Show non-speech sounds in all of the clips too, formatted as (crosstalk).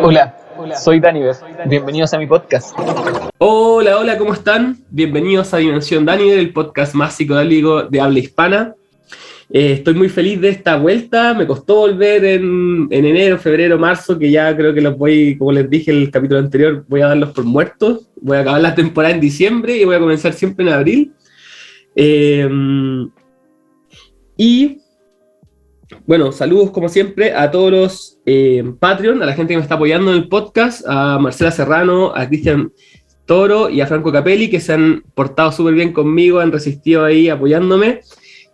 Hola, soy Daniver. Bienvenidos a mi podcast. Hola, hola, ¿cómo están? Bienvenidos a Dimensión Daniver, el podcast más psicodélico de habla hispana. Eh, estoy muy feliz de esta vuelta. Me costó volver en, en, enero, febrero, marzo, que ya creo que los voy, como les dije en el capítulo anterior, voy a darlos por muertos. Voy a acabar la temporada en diciembre y voy a comenzar siempre en abril. Eh, y bueno, saludos como siempre a todos los eh, Patreon, a la gente que me está apoyando en el podcast, a Marcela Serrano, a Cristian Toro y a Franco Capelli, que se han portado súper bien conmigo, han resistido ahí apoyándome.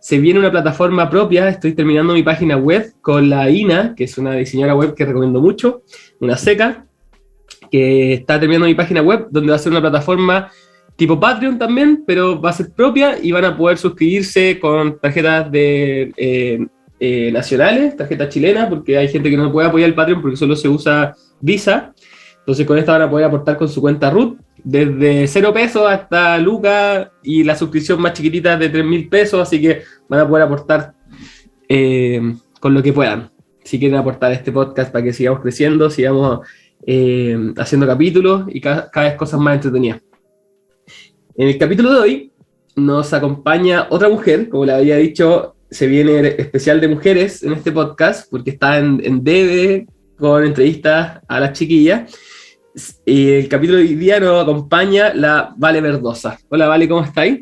Se viene una plataforma propia, estoy terminando mi página web con la INA, que es una diseñadora web que recomiendo mucho, una seca, que está terminando mi página web, donde va a ser una plataforma tipo Patreon también, pero va a ser propia y van a poder suscribirse con tarjetas de eh, eh, nacionales, tarjetas chilenas, porque hay gente que no puede apoyar el Patreon porque solo se usa Visa. Entonces con esta van a poder aportar con su cuenta RUT desde 0 pesos hasta Luca y la suscripción más chiquitita de 3 mil pesos, así que van a poder aportar eh, con lo que puedan. Si quieren aportar este podcast para que sigamos creciendo, sigamos haciendo capítulos y cada vez cosas más entretenidas. En el capítulo de hoy nos acompaña otra mujer, como le había dicho, se viene especial de mujeres en este podcast, porque está en, en DB con entrevistas a las chiquillas. Y el capítulo de hoy día nos acompaña la Vale Verdosa. Hola Vale, ¿cómo estáis?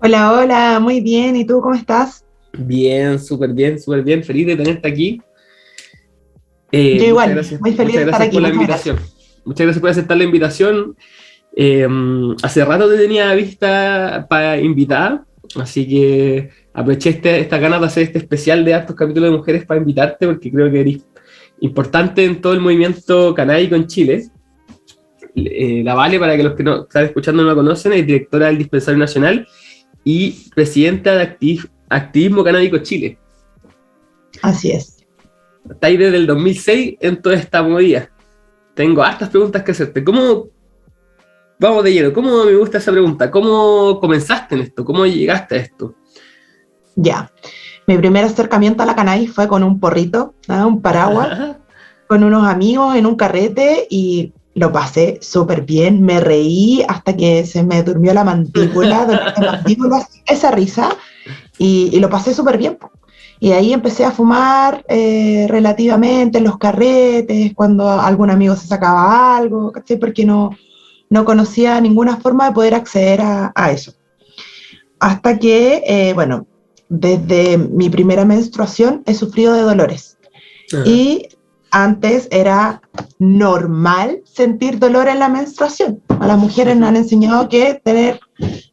Hola, hola, muy bien. ¿Y tú cómo estás? Bien, súper bien, súper bien. Feliz de tenerte aquí. Eh, Yo igual, muy feliz de estar aquí. Por la invitación. Muchas gracias por aceptar la invitación. Eh, hace rato te tenía vista para invitar, así que aproveché este, esta ganas de hacer este especial de hartos capítulos de mujeres para invitarte, porque creo que eres importante en todo el movimiento canábico en Chile. Eh, la Vale, para que los que no están escuchando no la conocen, es directora del Dispensario Nacional y presidenta de Activismo Canábico Chile. Así es. Está ahí desde el 2006 en toda esta movida. Tengo hartas preguntas que hacerte. ¿Cómo, vamos de lleno. ¿Cómo me gusta esa pregunta? ¿Cómo comenzaste en esto? ¿Cómo llegaste a esto? Ya. Mi primer acercamiento a la cannabis fue con un porrito, un paraguas, con unos amigos en un carrete y lo pasé súper bien. Me reí hasta que se me durmió la mandíbula, (laughs) la mandíbula esa risa, y, lo pasé súper bien. Y ahí empecé a fumar eh, relativamente en los carretes, cuando algún amigo se sacaba algo, ¿cachai? Porque no, no conocía ninguna forma de poder acceder a, eso. Hasta que, eh, bueno, desde mi primera menstruación he sufrido de dolores. Y antes era normal sentir dolor en la menstruación. A las mujeres nos han enseñado que tener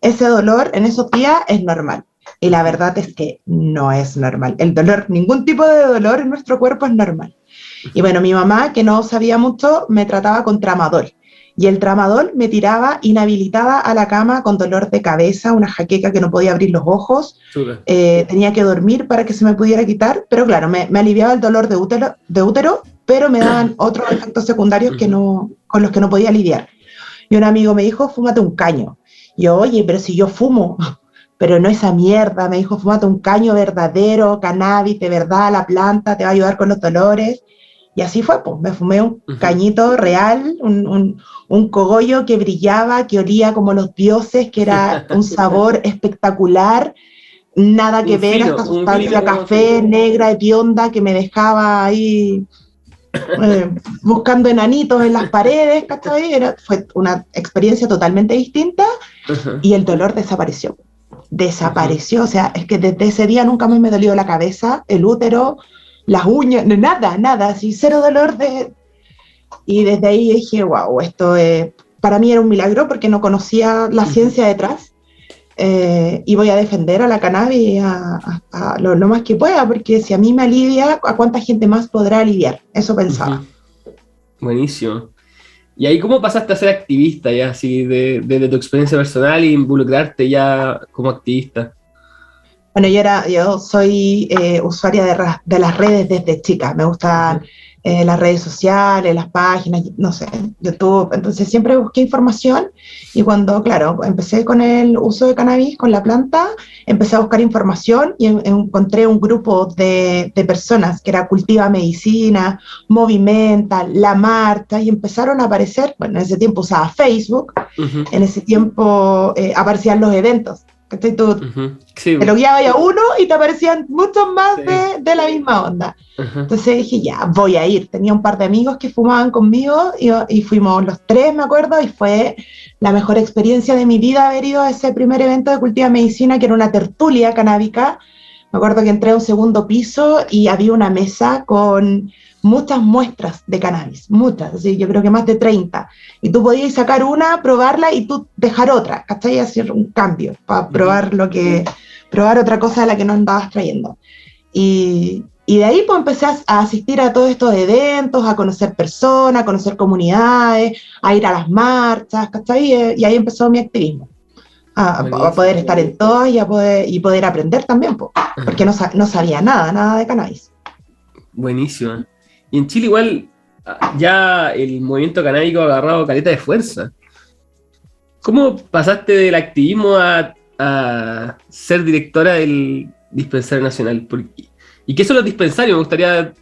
ese dolor en esos días es normal. Y la verdad es que no es normal. El dolor, ningún tipo de dolor en nuestro cuerpo es normal. Y bueno, mi mamá, que no sabía mucho, me trataba con tramadol y el tramadol me tiraba inhabilitada a la cama con dolor de cabeza, una jaqueca que no podía abrir los ojos, eh, tenía que dormir para que se me pudiera quitar, pero claro, me, aliviaba el dolor de útero, de útero, pero me daban (coughs) otros efectos secundarios que no, con los que no podía lidiar. Y un amigo me dijo, fúmate un caño. Yo, oye, pero si yo fumo, (laughs) pero no esa mierda, me dijo, fúmate un caño verdadero, cannabis, de verdad, la planta te va a ayudar con los dolores. Y así fue, pues me fumé un cañito real, un, un, cogollo que brillaba, que olía como los dioses, que era (laughs) un sabor espectacular, nada que ver, esta sustancia café, negra, hedionda, que me dejaba ahí eh, buscando enanitos en las paredes, ¿cachai? Era, fue una experiencia totalmente distinta y el dolor desapareció. Desapareció, o sea, es que desde ese día nunca más me dolió la cabeza, el útero, las uñas, nada, nada, así, cero dolor de... Y desde ahí dije, wow, esto es, para mí era un milagro porque no conocía la ciencia detrás. Eh, y voy a defender a la cannabis a, lo, más que pueda, porque si a mí me alivia, ¿a cuánta gente más podrá aliviar? Eso pensaba. Buenísimo. ¿Y ahí cómo pasaste a ser activista ya, así, desde de, tu experiencia personal e involucrarte ya como activista? Bueno, yo, era, yo soy eh, usuaria de, de, las redes desde chica. Me gustan eh, las redes sociales, las páginas, no sé, YouTube. Entonces siempre busqué información y cuando, claro, empecé con el uso de cannabis, con la planta, empecé a buscar información y encontré un grupo de, de personas que era Cultiva Medicina, Movimenta, La Marta, y empezaron a aparecer, bueno, en ese tiempo usaba Facebook, en ese tiempo eh, aparecían los eventos. Tú te lo guiaba a uno y te aparecían muchos más de, de, la misma onda. Entonces dije, ya, voy a ir. Tenía un par de amigos que fumaban conmigo y, y, fuimos los tres, me acuerdo, y fue la mejor experiencia de mi vida haber ido a ese primer evento de Cultiva Medicina, que era una tertulia canábica. Me acuerdo que entré a un segundo piso y había una mesa con muchas muestras de cannabis, muchas, así, yo creo que más de 30. Y tú podías sacar una, probarla y tú dejar otra, ¿cachai? Hacer un cambio para probar lo que, probar otra cosa de la que no andabas trayendo. Y, y de ahí pues empecé a, asistir a todos estos eventos, a conocer personas, a conocer comunidades, a ir a las marchas, ¿cachai? Y, ahí empezó mi activismo. A, a, poder estar en todas y, a poder, y poder aprender también, porque no, no sabía nada, nada de cannabis. Buenísimo. Y en Chile igual ah, ya el movimiento canábico ha agarrado caleta de fuerza. ¿Cómo pasaste del activismo a, ser directora del Dispensario Nacional? ¿Y qué son los dispensarios? Me gustaría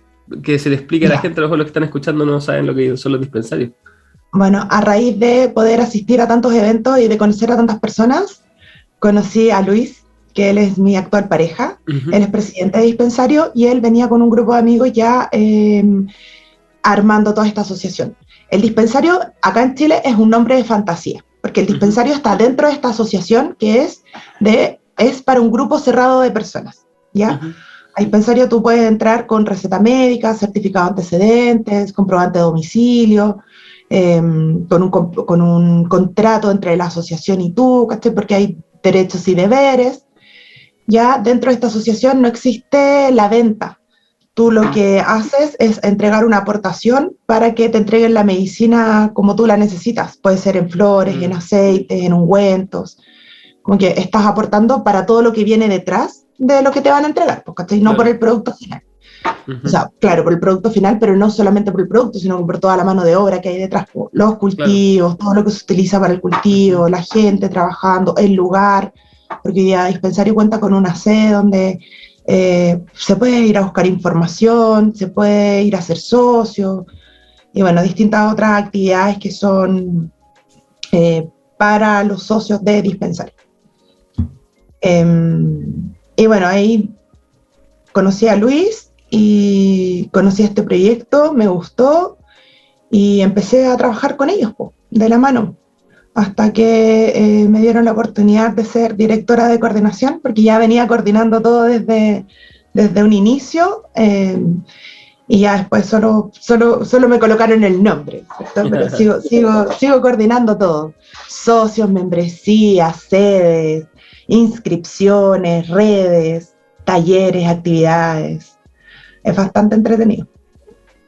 que se le explique a la gente, a lo mejor los que están escuchando no saben lo que son los dispensarios. Bueno, a raíz de poder asistir a tantos eventos y de conocer a tantas personas, conocí a Luis, que él es mi actual pareja, él es presidente de dispensario y él venía con un grupo de amigos ya em, armando toda esta asociación. El dispensario acá en Chile es un nombre de fantasía, porque el dispensario está dentro de esta asociación que es, de, es para un grupo cerrado de personas, ¿ya? Al dispensario tú puedes entrar con receta médica, certificado de antecedentes, comprobante de domicilio, em, con, un, con, un, contrato entre la asociación y tú, ¿cachai? Porque hay derechos y deberes ya dentro de esta asociación no existe la venta. Tú lo que haces es entregar una aportación para que te entreguen la medicina como tú la necesitas. Puede ser en flores, en mm. aceites, en ungüentos. Como que estás aportando para todo lo que viene detrás de lo que te van a entregar, porque no por el producto final. O sea, claro, por el producto final, pero no solamente por el producto, sino por toda la mano de obra que hay detrás, los cultivos, todo lo que se utiliza para el cultivo, la gente trabajando, el lugar, porque hoy Dispensario cuenta con una sede donde eh, se puede ir a buscar información, se puede ir a ser socio, y bueno, distintas otras actividades que son eh, para los socios de Dispensario. Em, y bueno, ahí conocí a Luis y conocí este proyecto, me gustó y empecé a trabajar con ellos de la mano hasta que eh, me dieron la oportunidad de ser directora de coordinación, porque ya venía coordinando todo desde, desde un inicio, eh, y ya después solo, solo, solo me colocaron el nombre, pero sigo, (laughs) sigo, sigo coordinando todo, socios, membresías, sedes, inscripciones, redes, talleres, actividades. Es bastante entretenido.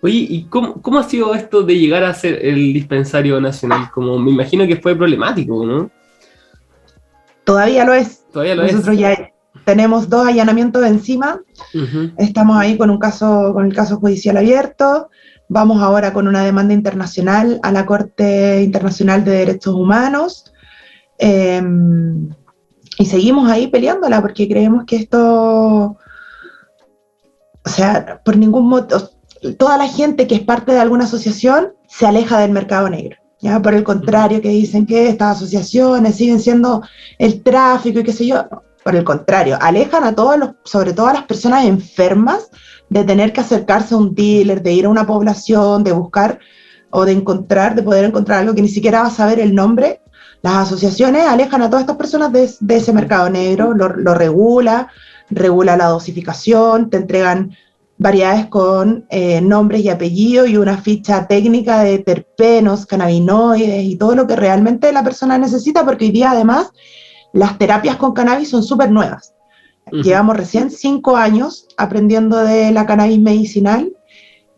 Oye, ¿y cómo, cómo, ha sido esto de llegar a ser el dispensario nacional? Como me imagino que fue problemático, ¿no? Todavía lo es. Todavía lo Nosotros ya tenemos dos allanamientos encima. Estamos ahí con un caso, con el caso judicial abierto. Vamos ahora con una demanda internacional a la Corte Internacional de Derechos Humanos. Em, y seguimos ahí peleándola porque creemos que esto, o sea, por ningún motivo, toda la gente que es parte de alguna asociación se aleja del mercado negro. Por el contrario, que dicen que estas asociaciones siguen siendo el tráfico y qué sé yo. Por el contrario, alejan a todos los, sobre todo a las personas enfermas, de tener que acercarse a un dealer, de ir a una población, de buscar o de encontrar, de poder encontrar algo que ni siquiera va a saber el nombre. Las asociaciones alejan a todas estas personas de, ese mercado negro, lo, lo regula, regula la dosificación, te entregan variedades con eh, nombres y apellidos y una ficha técnica de terpenos, cannabinoides y todo lo que realmente la persona necesita, porque hoy día además las terapias con cannabis son súper nuevas. Llevamos recién cinco años aprendiendo de la cannabis medicinal.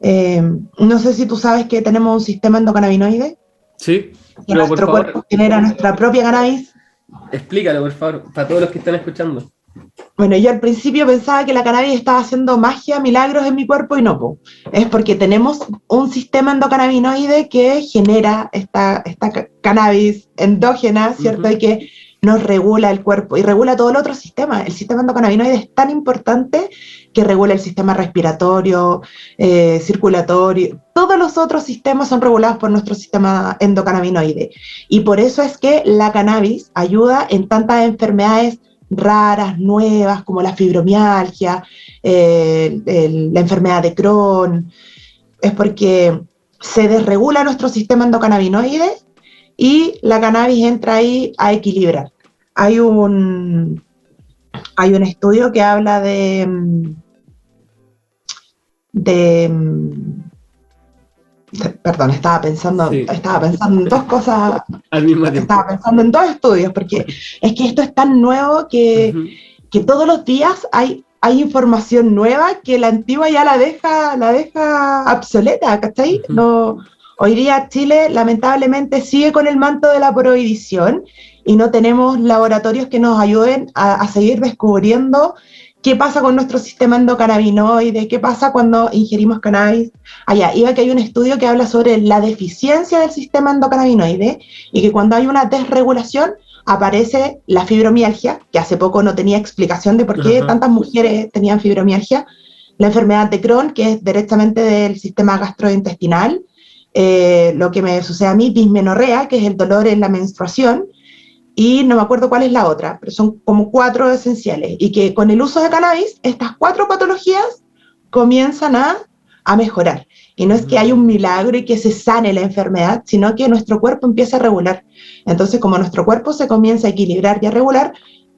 Eh, no sé si tú sabes que tenemos un sistema endocannabinoide. Sí. Que nuestro cuerpo genera nuestra propia cannabis. Explícalo, por favor, para todos los que están escuchando. Bueno, yo al principio pensaba que la cannabis estaba haciendo magia, milagros en mi cuerpo y no, es porque tenemos un sistema endocannabinoide que genera esta, esta cannabis endógena, ¿cierto? Y que nos regula el cuerpo y regula todo el otro sistema. El sistema endocannabinoide es tan importante que regula el sistema respiratorio, eh, circulatorio, todos los otros sistemas son regulados por nuestro sistema endocannabinoide. Y por eso es que la cannabis ayuda en tantas enfermedades raras, nuevas, como la fibromialgia, eh, la enfermedad de Crohn, es porque se desregula nuestro sistema endocannabinoide y la cannabis entra ahí a equilibrar. Hay un, hay un estudio que habla de, de perdón, estaba pensando, estaba pensando en dos cosas al mismo tiempo. Estaba pensando en dos estudios, porque es que esto es tan nuevo que, que todos los días hay, hay información nueva que la antigua ya la deja, la deja obsoleta, ¿cachai? no, hoy día Chile lamentablemente sigue con el manto de la prohibición y no tenemos laboratorios que nos ayuden a, a seguir descubriendo qué pasa con nuestro sistema endocannabinoide, qué pasa cuando ingerimos cannabis. Allá, iba que hay un estudio que habla sobre la deficiencia del sistema endocannabinoide y que cuando hay una desregulación aparece la fibromialgia, que hace poco no tenía explicación de por qué tantas mujeres tenían fibromialgia, la enfermedad de Crohn, que es directamente del sistema gastrointestinal, eh, lo que me sucede a mí, dismenorrea, que es el dolor en la menstruación, y no me acuerdo cuál es la otra, pero son como cuatro esenciales, y que con el uso de cannabis, estas cuatro patologías comienzan a, a mejorar. Y no es que haya un milagro y que se sane la enfermedad, sino que nuestro cuerpo empieza a regular. Entonces, como nuestro cuerpo se comienza a equilibrar y a regular,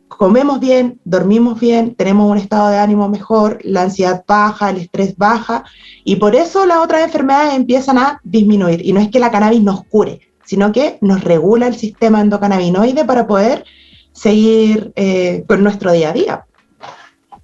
comemos bien, dormimos bien, tenemos un estado de ánimo mejor, la ansiedad baja, el estrés baja, y por eso las otras enfermedades empiezan a disminuir. Y no es que la cannabis nos cure, sino que nos regula el sistema endocannabinoide para poder seguir eh, con nuestro día a día.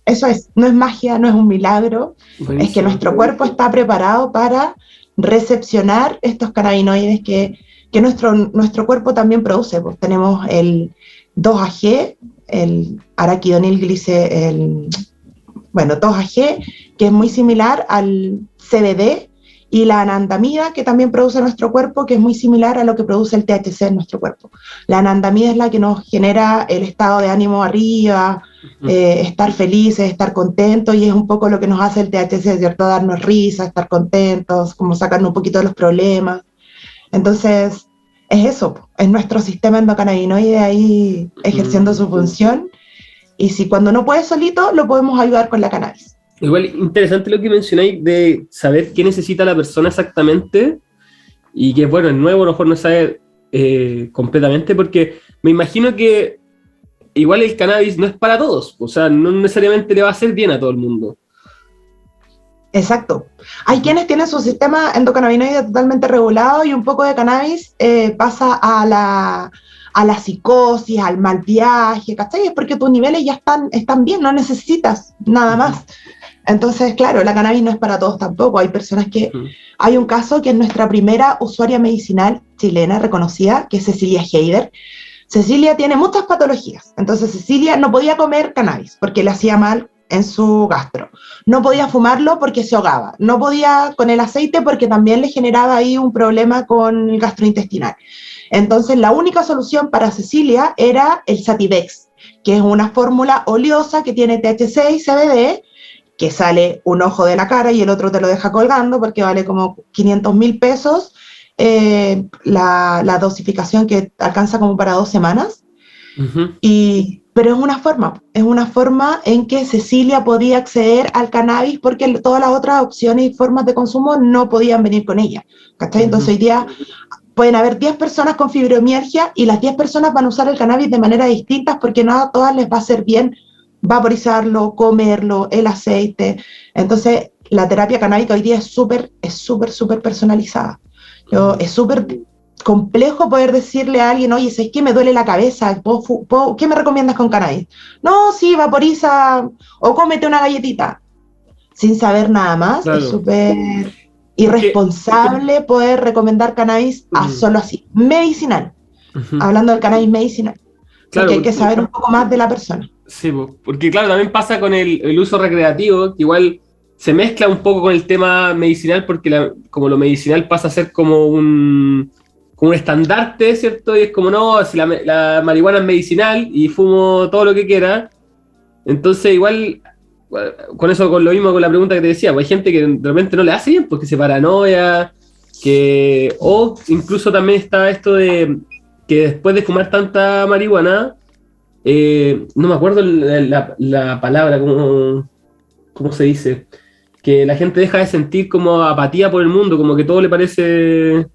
Eso es, no es magia, no es un milagro, es que nuestro cuerpo está preparado para recepcionar estos cannabinoides que, que nuestro, nuestro cuerpo también produce. Pues tenemos el 2AG, el araquidonil glice, el, bueno, 2AG, que es muy similar al CBD, y la anandamida que también produce nuestro cuerpo, que es muy similar a lo que produce el THC en nuestro cuerpo. La anandamida es la que nos genera el estado de ánimo arriba, eh, estar felices, estar contentos, y es un poco lo que nos hace el THC, ¿cierto? Darnos risa, estar contentos, como sacarnos un poquito de los problemas. Entonces, es eso, es nuestro sistema endocannabinoide ahí ejerciendo su función, y si cuando no puede solito, lo podemos ayudar con la cannabis. Igual interesante lo que mencionáis de saber qué necesita la persona exactamente y que, bueno, el nuevo a lo mejor no sabe eh, completamente porque me imagino que igual el cannabis no es para todos, o sea, no necesariamente le va a hacer bien a todo el mundo. Exacto. Hay quienes tienen su sistema endocannabinoide totalmente regulado y un poco de cannabis eh, pasa a la, a la psicosis, al mal viaje, ¿cachai? Es porque tus niveles ya están, están bien, no necesitas nada más. Entonces, claro, la cannabis no es para todos tampoco. Hay personas que... Hay un caso que es nuestra primera usuaria medicinal chilena reconocida, que es Cecilia Heider. Cecilia tiene muchas patologías. Entonces, Cecilia no podía comer cannabis porque le hacía mal en su gastro. No podía fumarlo porque se ahogaba. No podía con el aceite porque también le generaba ahí un problema con el gastrointestinal. Entonces, la única solución para Cecilia era el Sativex, que es una fórmula oleosa que tiene THC y CBD que sale un ojo de la cara y el otro te lo deja colgando porque vale como 500 mil pesos eh, la, dosificación que alcanza como para dos semanas. y, pero es una forma, es una forma en que Cecilia podía acceder al cannabis porque todas las otras opciones y formas de consumo no podían venir con ella. Entonces hoy día pueden haber 10 personas con fibromialgia y las 10 personas van a usar el cannabis de manera distinta porque no a todas les va a hacer bien vaporizarlo, comerlo, el aceite. Entonces, la terapia canábica hoy día es súper, es súper, súper personalizada. Yo, es súper complejo poder decirle a alguien, oye, es que me duele la cabeza, qué me recomiendas con cannabis? No, sí, vaporiza o cómete una galletita. Sin saber nada más, es súper irresponsable poder recomendar cannabis a solo así, medicinal. Hablando del cannabis medicinal. porque hay que saber un poco más de la persona. Sí, porque claro, también pasa con el, uso recreativo, que igual se mezcla un poco con el tema medicinal, porque como lo medicinal pasa a ser como un, como un estandarte, ¿cierto? Y es como, no, si la, marihuana es medicinal y fumo todo lo que quiera, entonces igual, con eso, con lo mismo con la pregunta que te decía, pues hay gente que realmente no le hace bien porque se paranoia, que, o incluso también está esto de que después de fumar tanta marihuana, eh, no me acuerdo la, palabra, ¿cómo, ¿cómo, se dice? Que la gente deja de sentir como apatía por el mundo, como que todo le parece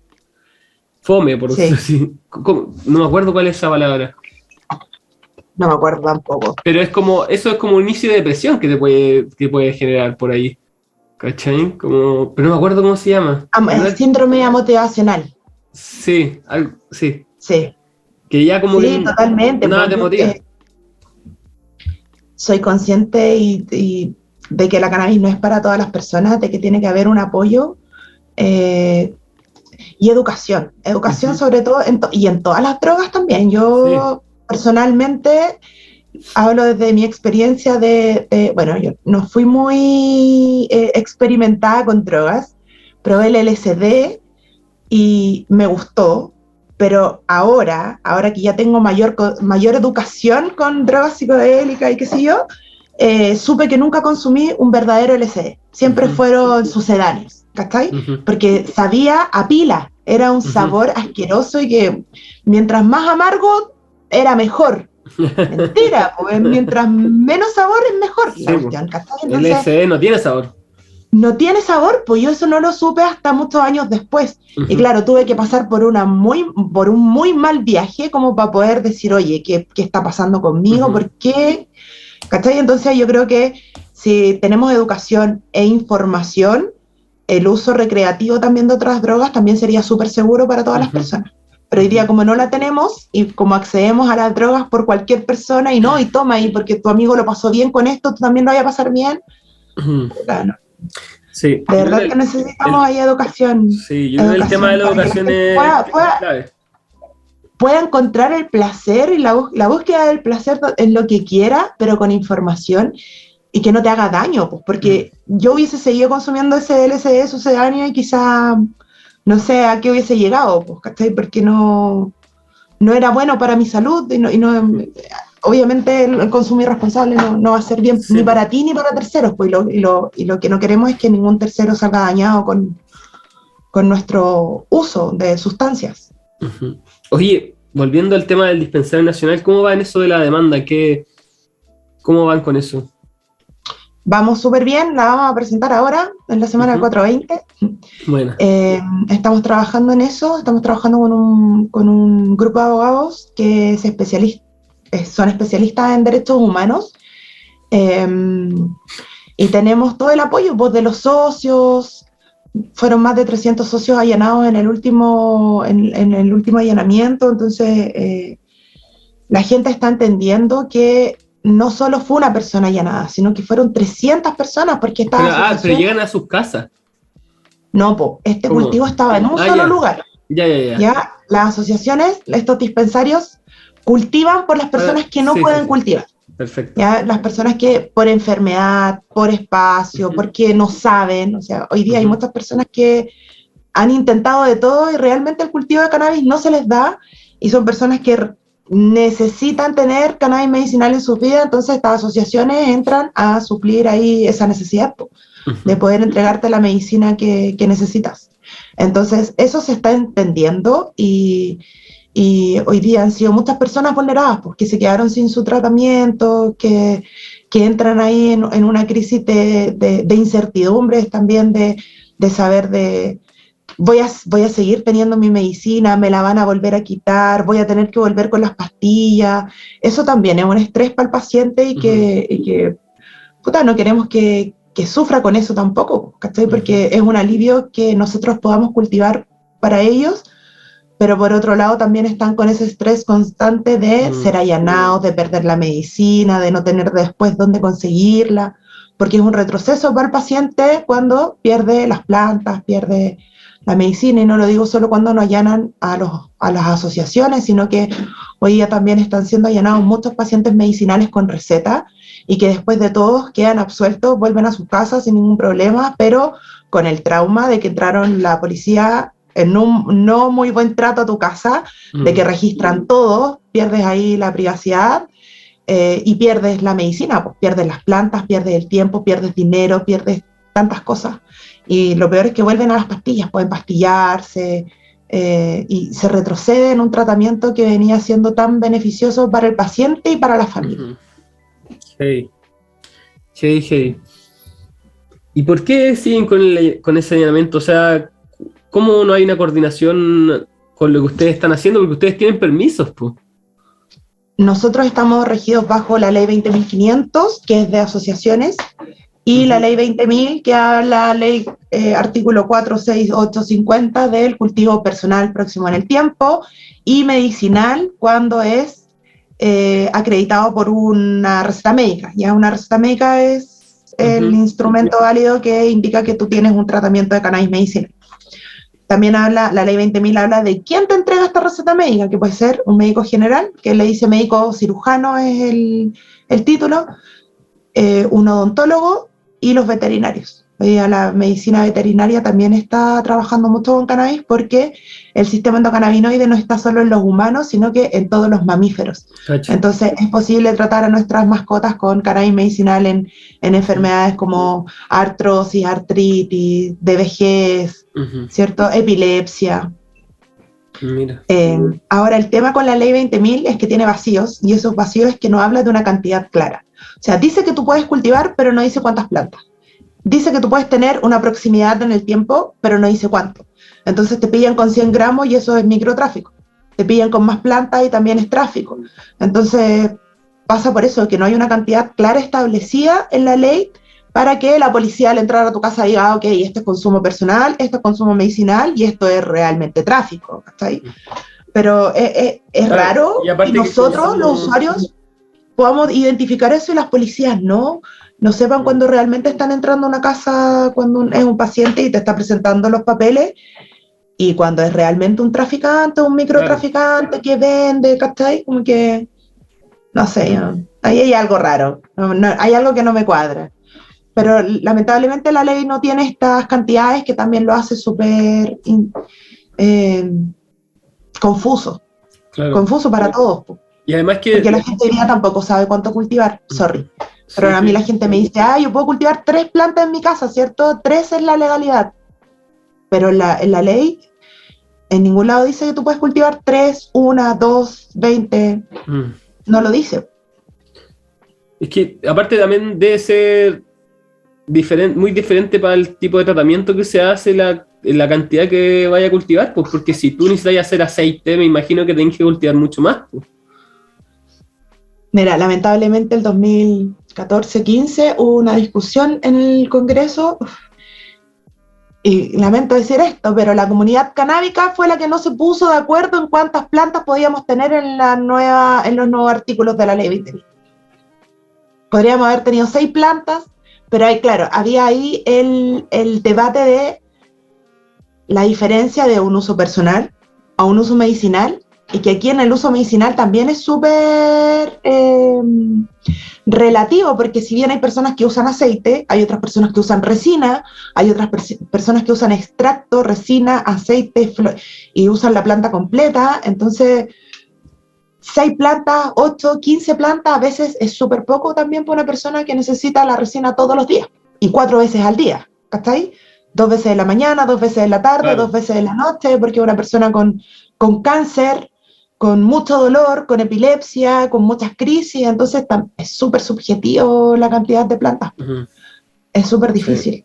fome, por decirlo así. (laughs) No me acuerdo cuál es esa palabra. No me acuerdo tampoco. Pero es como, eso es como un inicio de depresión que te puede, que puede generar por ahí. ¿Cachai? Como, pero no me acuerdo cómo se llama. el síndrome motivacional. Sí, sí. Sí. Que ya como sí, totalmente. Nada te motiva. Soy consciente y, de que la cannabis no es para todas las personas, de que tiene que haber un apoyo eh, y educación. Educación sobre todo, y en todas las drogas también. Yo personalmente hablo desde mi experiencia de, bueno, yo no fui muy eh, experimentada con drogas, probé el LSD y me gustó, pero ahora, ahora que ya tengo mayor, mayor educación con drogas psicodélicas y qué sé yo, eh, supe que nunca consumí un verdadero LSD, siempre fueron sucedáneos, ¿cachai? Porque sabía a pila, era un sabor asqueroso y que mientras más amargo era mejor. (laughs) Mentira, pues mientras menos sabor es mejor. el LSD no tiene sabor no tiene sabor, pues yo eso no lo supe hasta muchos años después. Y claro, tuve que pasar por, una muy, por un muy mal viaje como para poder decir, oye, ¿qué, qué está pasando conmigo? ¿Por qué? ¿Cachai? Entonces yo creo que si tenemos educación e información, el uso recreativo también de otras drogas también sería súper seguro para todas las personas. Pero hoy día como no la tenemos y como accedemos a las drogas por cualquier persona y no, y toma, y porque tu amigo lo pasó bien con esto, tú también lo vayas a pasar bien, claro, Sí. De verdad que necesitamos ahí educación. Sí, yo creo que el tema de la educación es pueda, encontrar el placer y la, la, búsqueda del placer en lo que quiera, pero con información y que no te haga daño, pues, porque mm. yo hubiese seguido consumiendo ese LSD sucedáneo y quizá no sé a qué hubiese llegado, pues, ¿cachai? Porque no, no era bueno para mi salud y no, y no obviamente el, consumo irresponsable no, va a ser bien ni para ti ni para terceros, pues, y, lo, que no queremos es que ningún tercero salga dañado con, con nuestro uso de sustancias. Oye, volviendo al tema del dispensario nacional, ¿cómo va en eso de la demanda? ¿Qué, ¿Cómo van con eso? Vamos súper bien, la vamos a presentar ahora, en la semana del 420. Bueno. Eh, estamos trabajando en eso, estamos trabajando con un, con un grupo de abogados que es especialista son especialistas en derechos humanos. Em, y tenemos todo el apoyo pues, de los socios. Fueron más de 300 socios allanados en el último, en, el último allanamiento. Entonces, eh, la gente está entendiendo que no solo fue una persona allanada, sino que fueron 300 personas porque estaba... Pero, ah, pero llegan a sus casas. No, este cultivo estaba en un ah, solo lugar. Ya, ya, ya. Ya, las asociaciones, estos dispensarios, cultivan por las personas que no pueden cultivar. Perfecto. ¿ya? Las personas que por enfermedad, por espacio, porque no saben, o sea, hoy día hay muchas personas que han intentado de todo y realmente el cultivo de cannabis no se les da y son personas que necesitan tener cannabis medicinal en sus vidas, entonces estas asociaciones entran a suplir ahí esa necesidad de poder entregarte la medicina que, que necesitas. Entonces, eso se está entendiendo y, y hoy día han sido muchas personas vulneradas, porque se quedaron sin su tratamiento, que, que entran ahí en, en una crisis de, de, incertidumbres también, de, de saber de, voy a, voy a seguir teniendo mi medicina, me la van a volver a quitar, voy a tener que volver con las pastillas. Eso también es un estrés para el paciente y que, y que puta, no queremos que, que, sufra con eso tampoco, ¿cachai? Porque es un alivio que nosotros podamos cultivar para ellos pero por otro lado también están con ese estrés constante de mm. ser allanados, de perder la medicina, de no tener después dónde conseguirla, porque es un retroceso para el paciente cuando pierde las plantas, pierde la medicina, y no lo digo solo cuando no allanan a, los, a las asociaciones, sino que Hoy día también están siendo allanados muchos pacientes medicinales con receta y que después de todos quedan absueltos, vuelven a sus casas sin ningún problema, pero con el trauma de que entraron la policía en un no muy buen trato a tu casa, de que mm. registran todo, pierdes ahí la privacidad eh, y pierdes la medicina, pues pierdes las plantas, pierdes el tiempo, pierdes dinero, pierdes tantas cosas. Y lo peor es que vuelven a las pastillas, pueden pastillarse eh, y se retrocede en un tratamiento que venía siendo tan beneficioso para el paciente y para la familia. Hey. Hey, hey. ¿Y por qué siguen con, con ese señalamiento? O sea, ¿cómo no hay una coordinación con lo que ustedes están haciendo? Porque ustedes tienen permisos, pues. Nosotros estamos regidos bajo la ley 20.500, que es de asociaciones, y la ley 20.000, que habla la ley eh, artículo 46850 del cultivo personal próximo en el tiempo, y medicinal cuando es eh, acreditado por una receta médica. Ya una receta médica es el instrumento válido que indica que tú tienes un tratamiento de cannabis medicinal. También habla, la ley 20.000 habla de quién te entrega esta receta médica, que puede ser un médico general, que le dice médico cirujano es el, el título, eh, un odontólogo y los veterinarios. Hoy la medicina veterinaria también está trabajando mucho con cannabis porque el sistema endocannabinoide no está solo en los humanos, sino que en todos los mamíferos. Entonces es posible tratar a nuestras mascotas con cannabis medicinal en, enfermedades como artrosis, artritis, de vejez, ¿cierto? Epilepsia. Eh, ahora, el tema con la ley 20.000 es que tiene vacíos y esos vacíos es que no habla de una cantidad clara. O sea, dice que tú puedes cultivar, pero no dice cuántas plantas. Dice que tú puedes tener una proximidad en el tiempo, pero no dice cuánto. Entonces te pillan con 100 gramos y eso es microtráfico. Te pillan con más plantas y también es tráfico. Entonces pasa por eso, que no hay una cantidad clara establecida en la ley para que la policía al entrar a tu casa diga, ah, ok, esto es consumo personal, esto es consumo medicinal y esto es realmente tráfico. Pero es, es, raro y, nosotros, los usuarios, podamos identificar eso y las policías no no sepan cuando realmente están entrando a una casa cuando es un paciente y te está presentando los papeles y cuando es realmente un traficante, un microtraficante que vende, ¿cachai? Como que, no sé, ahí hay algo raro, hay algo que no me cuadra. Pero lamentablemente la ley no tiene estas cantidades que también lo hace súper eh, confuso. Confuso para todos. Y además que... Porque la gente tampoco sabe cuánto cultivar, sorry. Pero a mí la gente me dice, ah, yo puedo cultivar tres plantas en mi casa, ¿cierto? Tres es la legalidad. Pero en la, en la ley, en ningún lado dice que tú puedes cultivar tres, una, dos, veinte. Mm. No lo dice. Es que aparte también debe ser diferente, muy diferente para el tipo de tratamiento que se hace la, la cantidad que vaya a cultivar, pues porque si tú necesitas hacer aceite, me imagino que tienes que cultivar mucho más. Pues. Mira, lamentablemente el 2014-15 hubo una discusión en el Congreso y lamento decir esto, pero la comunidad canábica fue la que no se puso de acuerdo en cuántas plantas podíamos tener en, la nueva, en los nuevos artículos de la ley 20. Podríamos haber tenido seis plantas, pero hay, claro, había ahí el, el debate de la diferencia de un uso personal a un uso medicinal y que aquí en el uso medicinal también es súper em, relativo, porque si bien hay personas que usan aceite, hay otras personas que usan resina, hay otras personas que usan extracto, resina, aceite y usan la planta completa, entonces seis plantas, ocho, quince plantas, a veces es súper poco también para una persona que necesita la resina todos los días y cuatro veces al día, ¿cachai? Dos veces en la mañana, dos veces en la tarde, dos veces en la noche, porque una persona con, con cáncer con mucho dolor, con epilepsia, con muchas crisis, entonces es súper subjetivo la cantidad de plantas. Es súper difícil.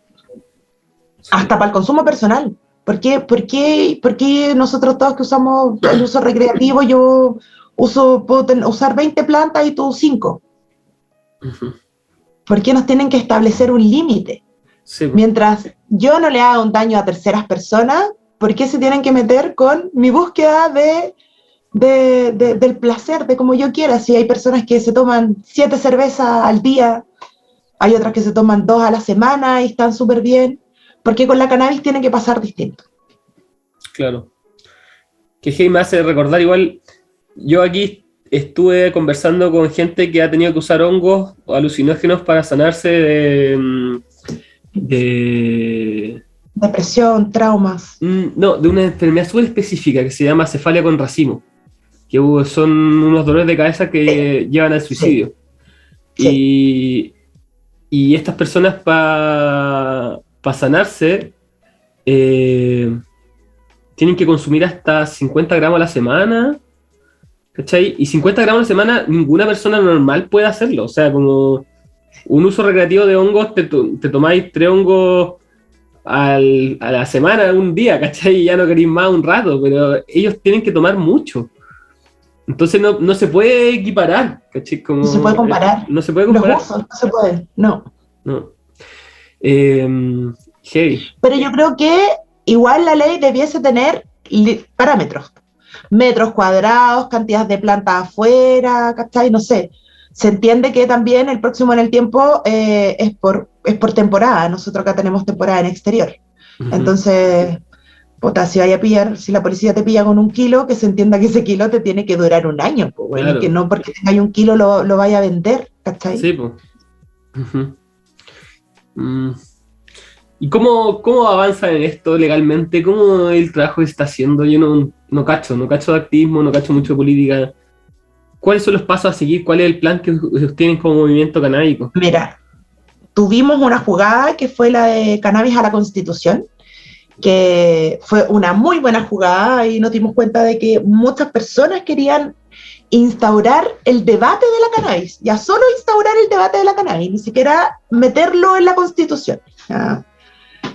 Hasta para el consumo personal. ¿Por qué, por, qué, ¿Por qué, nosotros todos que usamos el uso recreativo, yo uso, puedo usar 20 plantas y tú 5? ¿Por qué nos tienen que establecer un límite? Mientras yo no le haga un daño a terceras personas, ¿por qué se tienen que meter con mi búsqueda de del placer, de como yo quiera. Si hay personas que se toman siete cervezas al día, hay otras que se toman dos a la semana y están súper bien, porque con la cannabis tiene que pasar distinto. Claro. Que me hace recordar igual, yo aquí estuve conversando con gente que ha tenido que usar hongos o alucinógenos para sanarse de, mm, de Depresión, traumas. Mm, No, de una enfermedad súper específica que se llama cefalia con racimo, que son unos dolores de cabeza que llevan al suicidio. Y, y estas personas para sanarse eh, tienen que consumir hasta 50 gramos a la semana. ¿Cachai? Y 50 gramos a la semana ninguna persona normal puede hacerlo. O sea, como un uso recreativo de hongos, te, te tomáis tres hongos al- a la semana, un día, ¿cachai? Y ya no queréis más un rato, pero ellos tienen que tomar mucho. Entonces no, no se puede equiparar, ¿cachai? Como- No se puede comparar. No se puede Los comparar. usos, no se puede, no. No. Eh, heavy. Pero yo creo que igual la ley debiese tener parámetros. Metros cuadrados, cantidad de plantas afuera, ¿cachai? No sé. Se entiende que también el próximo en el tiempo eh, es, por, es por temporada. Nosotros acá tenemos temporada en exterior. Entonces, puta, si vaya a pillar, si la policía te pilla con un kilo, que se entienda que ese kilo te tiene que durar un año, pues, bueno, Claro. que no porque tengáis un kilo lo, lo vaya a vender, ¿cachai? Sí, pues. Mm. ¿Y cómo, cómo avanzan en esto legalmente? ¿Cómo el trabajo se está haciendo? Yo no, no cacho, no cacho de activismo, no cacho mucho de política. ¿Cuáles son los pasos a seguir? ¿Cuál es el plan que ustedes tienen como movimiento canábico? Mira, tuvimos una jugada que fue la de cannabis a la constitución, que fue una muy buena jugada y nos dimos cuenta de que muchas personas querían instaurar el debate de la cannabis, ya solo instaurar el debate de la cannabis, ni siquiera meterlo en la constitución.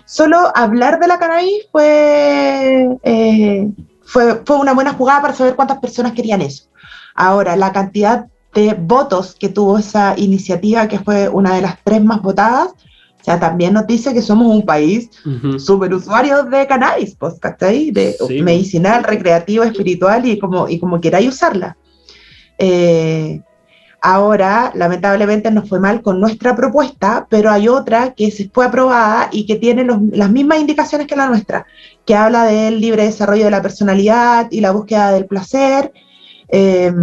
Solo hablar de la cannabis fue, eh, fue, fue una buena jugada para saber cuántas personas querían eso. Ahora, la cantidad de votos que tuvo esa iniciativa, que fue una de las tres más votadas, o sea, también nos dice que somos un país Ujú. súper usuarios de cannabis, pues, ¿cachai? De Sí. medicinal, recreativo, espiritual y como, y como queráis usarla. Eh, ahora, lamentablemente, nos fue mal con nuestra propuesta, pero hay otra que se fue aprobada y que tiene los- las mismas indicaciones que la nuestra, que habla del libre desarrollo de la personalidad y la búsqueda del placer. eh,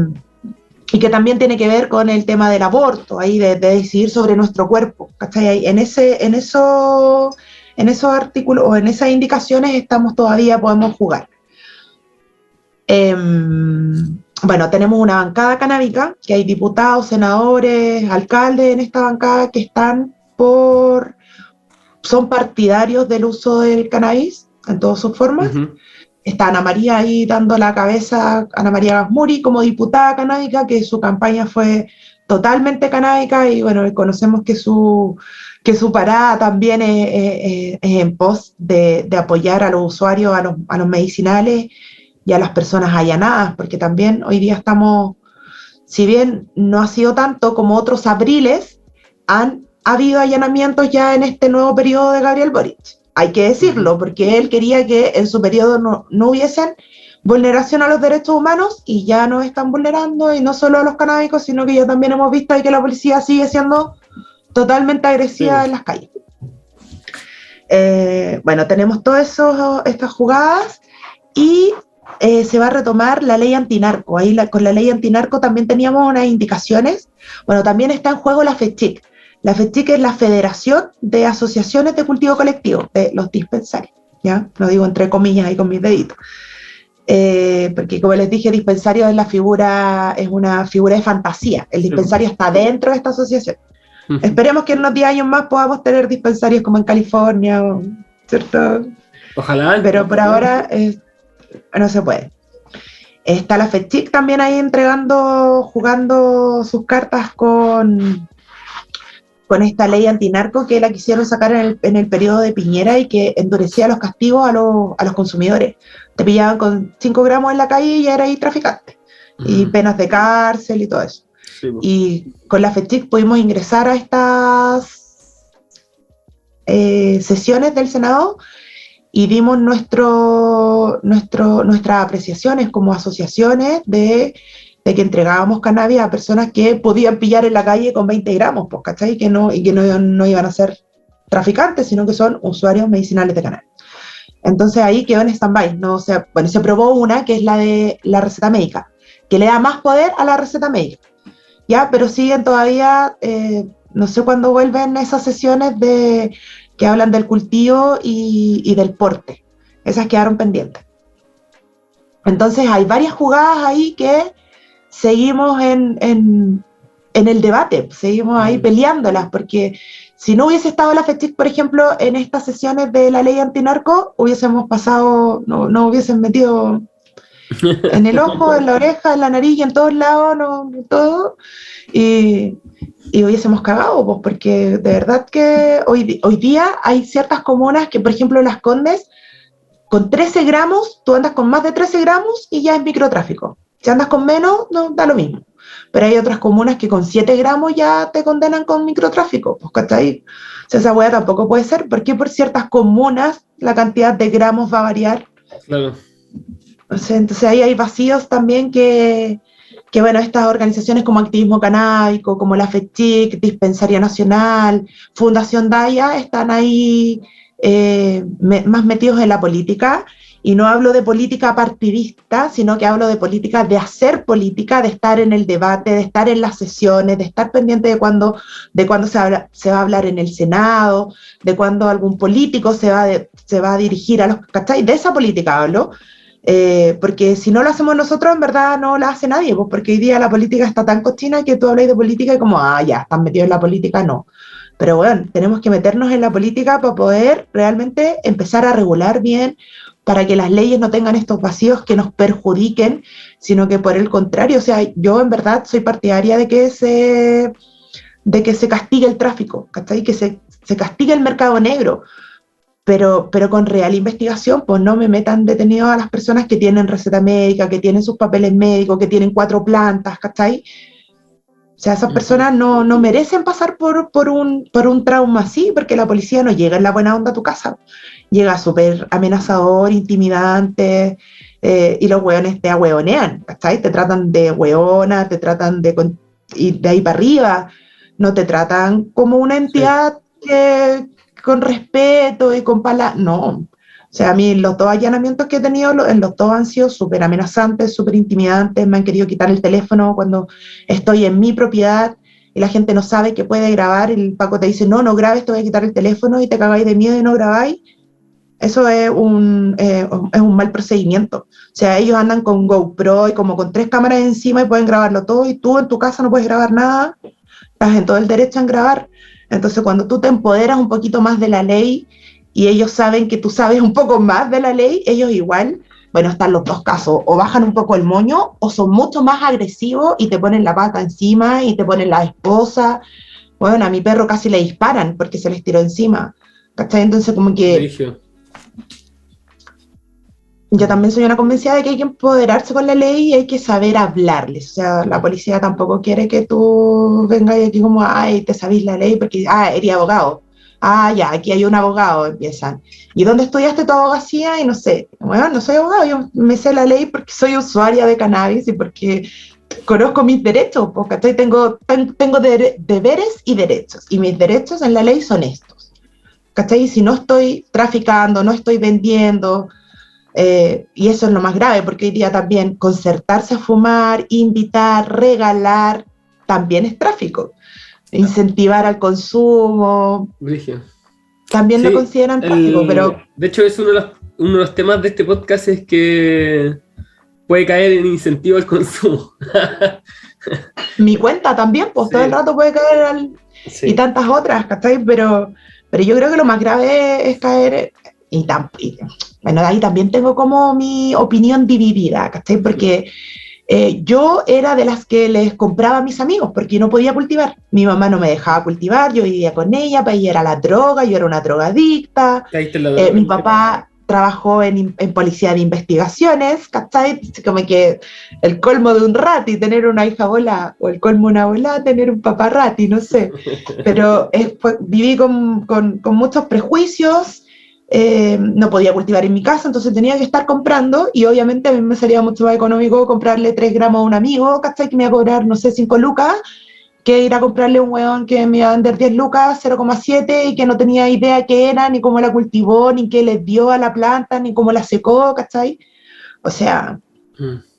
y que también tiene que ver con el tema del aborto, ahí de, de decidir sobre nuestro cuerpo, ¿cachai? En, ese, en, eso, en esos artículos o en esas indicaciones estamos todavía, podemos jugar. Em, bueno, tenemos una bancada canábica, que hay diputados, senadores, alcaldes en esta bancada que están por, son partidarios del uso del cannabis en todas sus formas Ujú. Está Ana María ahí dando la cabeza, Ana María Gasmuri como diputada canábica, que su campaña fue totalmente canábica y bueno, conocemos que su, que su parada también es, en pos de, apoyar a los usuarios, a los, a los medicinales y a las personas allanadas, porque también hoy día estamos, si bien no ha sido tanto como otros abriles, han habido allanamientos ya en este nuevo periodo de Gabriel Boric. Hay que decirlo, porque él quería que en su periodo no, no hubiesen vulneración a los derechos humanos y ya nos están vulnerando, y no solo a los canábicos, sino que ya también hemos visto que la policía sigue siendo totalmente agresiva Sí. en las calles. Eh, bueno, tenemos todas estas jugadas y eh, se va a retomar la ley antinarco. Ahí la- con la ley antinarco también teníamos unas indicaciones. Bueno, también está en juego la FECHIC. La FECHIC es la Federación de Asociaciones de Cultivo Colectivo, de los dispensarios. ¿ya? Lo digo entre comillas ahí con mis deditos. Eh, porque como les dije, dispensario es la figura, es una figura de fantasía. El dispensario está dentro de esta asociación. Esperemos que en unos 10 años más podamos tener dispensarios como en California, ¿cierto? Ojalá. Pero por ahora eh, no se puede. Está la FECHIC también ahí entregando, jugando sus cartas con, con esta ley antinarco que la quisieron sacar en el, en el periodo de Piñera y que endurecía los castigos a los, a los consumidores. Te pillaban con 5 gramos en la calle y ya eras ahí traficante. Y penas de cárcel y todo eso. Sí. Y con la FECHIC pudimos ingresar a estas eh, sesiones del Senado y dimos nuestro, nuestro, nuestras apreciaciones como asociaciones de, de que entregábamos cannabis a personas que podían pillar en la calle con 20 gramos, pues, ¿cachai? Que no, y que no, no iban a ser traficantes, sino que son usuarios medicinales de cannabis. Entonces ahí quedó en stand-by, ¿no? O sea, bueno, se probó una que es la de la receta médica, que le da más poder a la receta médica. ¿Ya? Pero siguen todavía, eh, no sé cuándo vuelven esas sesiones de, que hablan del cultivo y, y del porte. Esas quedaron pendientes. Entonces hay varias jugadas ahí que seguimos en, en, en el debate, seguimos ahí peleándolas, porque si no hubiese estado la FETIC, por ejemplo, en estas sesiones de la ley antinarco, hubiésemos pasado, no, no hubiesen metido (laughs) en el ojo, en la oreja, en la nariz y en todos lados, no, todo, y, y hubiésemos cagado, pues, porque de verdad que hoy, hoy día hay ciertas comunas que, por ejemplo, Las Condes, con 13 gramos, tú andas con más de 13 gramos y ya es microtráfico. Si andas con menos, no da lo mismo. Pero hay otras comunas que con 7 gramos ya te condenan con microtráfico, pues, ¿cachai? O sea, esa hueá tampoco puede ser, porque por ciertas comunas la cantidad de gramos va a variar. Claro. O sea, entonces ahí hay vacíos también que, que, bueno, estas organizaciones como Activismo Canábico, como la FECHIC, Dispensaria Nacional, Fundación Daya, están ahí eh, me, más metidos en la política y no hablo de política partidista, sino que hablo de política de hacer política, de estar en el debate, de estar en las sesiones, de estar pendiente de cuándo de cuando se, se, va a hablar en el Senado, de cuándo algún político se va, se va a dirigir a los... ¿Cachai? De esa política hablo. Eh, porque si no lo hacemos nosotros, en verdad no la hace nadie, pues porque hoy día la política está tan cochina que tú hablas de política y como, ah, ya, están metidos en la política, no. Pero bueno, tenemos que meternos en la política para poder realmente empezar a regular bien, para que las leyes no tengan estos vacíos que nos perjudiquen, sino que por el contrario, o sea, yo en verdad soy partidaria de que se, de que se castigue el tráfico, ¿cachai? que se, se castigue el mercado negro, pero, pero con real investigación, pues no me metan detenidos a las personas que tienen receta médica, que tienen sus papeles médicos, que tienen cuatro plantas, ¿cachai? O sea, esas personas no, no merecen pasar por, por, un, por un trauma así, porque la policía no llega en la buena onda a tu casa. Llega súper amenazador, intimidante, eh, y los hueones te ahueonean, ¿cachai? Te tratan de hueona, te tratan de, y de ahí para arriba, no te tratan como una entidad sí. que, con respeto y con palabras, no. O sea, a mí los dos allanamientos que he tenido, en los dos han sido súper amenazantes, súper intimidantes, me han querido quitar el teléfono cuando estoy en mi propiedad y la gente no sabe que puede grabar, el Paco te dice, no, no grabes, te voy a quitar el teléfono y te cagáis de miedo y no grabáis. Eso es un, eh, es un mal procedimiento. O sea, ellos andan con GoPro y como con tres cámaras encima y pueden grabarlo todo y tú en tu casa no puedes grabar nada, estás en todo el derecho en grabar. Entonces, cuando tú te empoderas un poquito más de la ley, y ellos saben que tú sabes un poco más de la ley, ellos igual, bueno, están los dos casos, o bajan un poco el moño o son mucho más agresivos y te ponen la pata encima y te ponen la esposa. Bueno, a mi perro casi le disparan porque se les tiró encima. ¿Cachai? Entonces como que... Yo también soy una convencida de que hay que empoderarse con la ley y hay que saber hablarles. O sea, la policía tampoco quiere que tú vengas aquí como, ay, te sabís la ley porque, ah, eres abogado ah, ya, aquí hay un abogado, empiezan. ¿Y dónde estudiaste tu abogacía? Y no sé, bueno, no soy abogado, yo me sé la ley porque soy usuaria de cannabis y porque conozco mis derechos, porque tengo, tengo de, deberes y derechos, y mis derechos en la ley son estos. ¿Cachai? Si no estoy traficando, no estoy vendiendo, eh, y eso es lo más grave, porque hoy día también concertarse a fumar, invitar, regalar, también es tráfico incentivar al consumo. Brigio. También sí, lo consideran tráfico, el, pero... De hecho, es uno de, los, uno de los temas de este podcast es que puede caer en incentivo al consumo. (laughs) Mi cuenta también, pues sí. todo el rato puede caer al, sí. y tantas otras, ¿cachai? Pero, pero yo creo que lo más grave es caer, y, y bueno, ahí también tengo como mi opinión dividida, ¿cachai? Porque eh, yo era de las que les compraba a mis amigos porque no podía cultivar. Mi mamá no me dejaba cultivar, yo vivía con ella, para ella era la droga, yo era una drogadicta. Eh, mi papá trabajó en, en, policía de investigaciones, ¿cachai? Como que el colmo de un rati, tener una hija bola, o el colmo de una bola, tener un papá rati, no sé. (laughs) Pero eh, viví con, con, con muchos prejuicios, eh, no podía cultivar en mi casa, entonces tenía que estar comprando y obviamente a mí me salía mucho más económico comprarle 3 gramos a un amigo, ¿cachai? Que me iba a cobrar, no sé, 5 lucas, que ir a comprarle un hueón que me iba a vender 10 lucas, 0,7 y que no tenía idea qué era, ni cómo la cultivó, ni qué le dio a la planta, ni cómo la secó, ¿cachai? O sea, mm.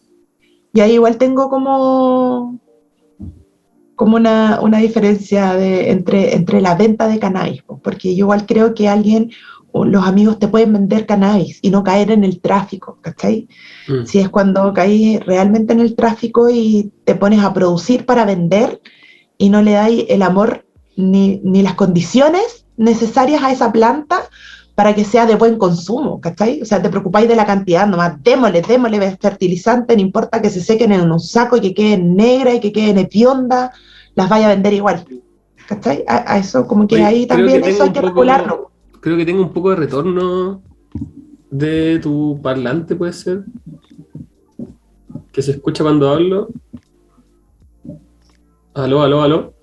Y ahí igual tengo como, como una, una diferencia de, entre, entre la venta de cannabis, po, porque yo igual creo que alguien, los amigos te pueden vender cannabis y no caer en el tráfico, ¿cachai? Mm. Si es cuando caes realmente en el tráfico y te pones a producir para vender y no le dais el amor ni, ni las condiciones necesarias a esa planta para que sea de buen consumo, ¿cachai? O sea, te preocupáis de la cantidad, nomás démosle, démosle fertilizante, no importa que se sequen en un saco y que queden negras y que queden hediondas, las vaya a vender igual, ¿cachai? A, a eso, como que Oye, ahí también que eso hay que regularlo. Creo que tengo un poco de retorno de tu parlante, puede ser. Que se escucha cuando hablo. Aló, aló, aló.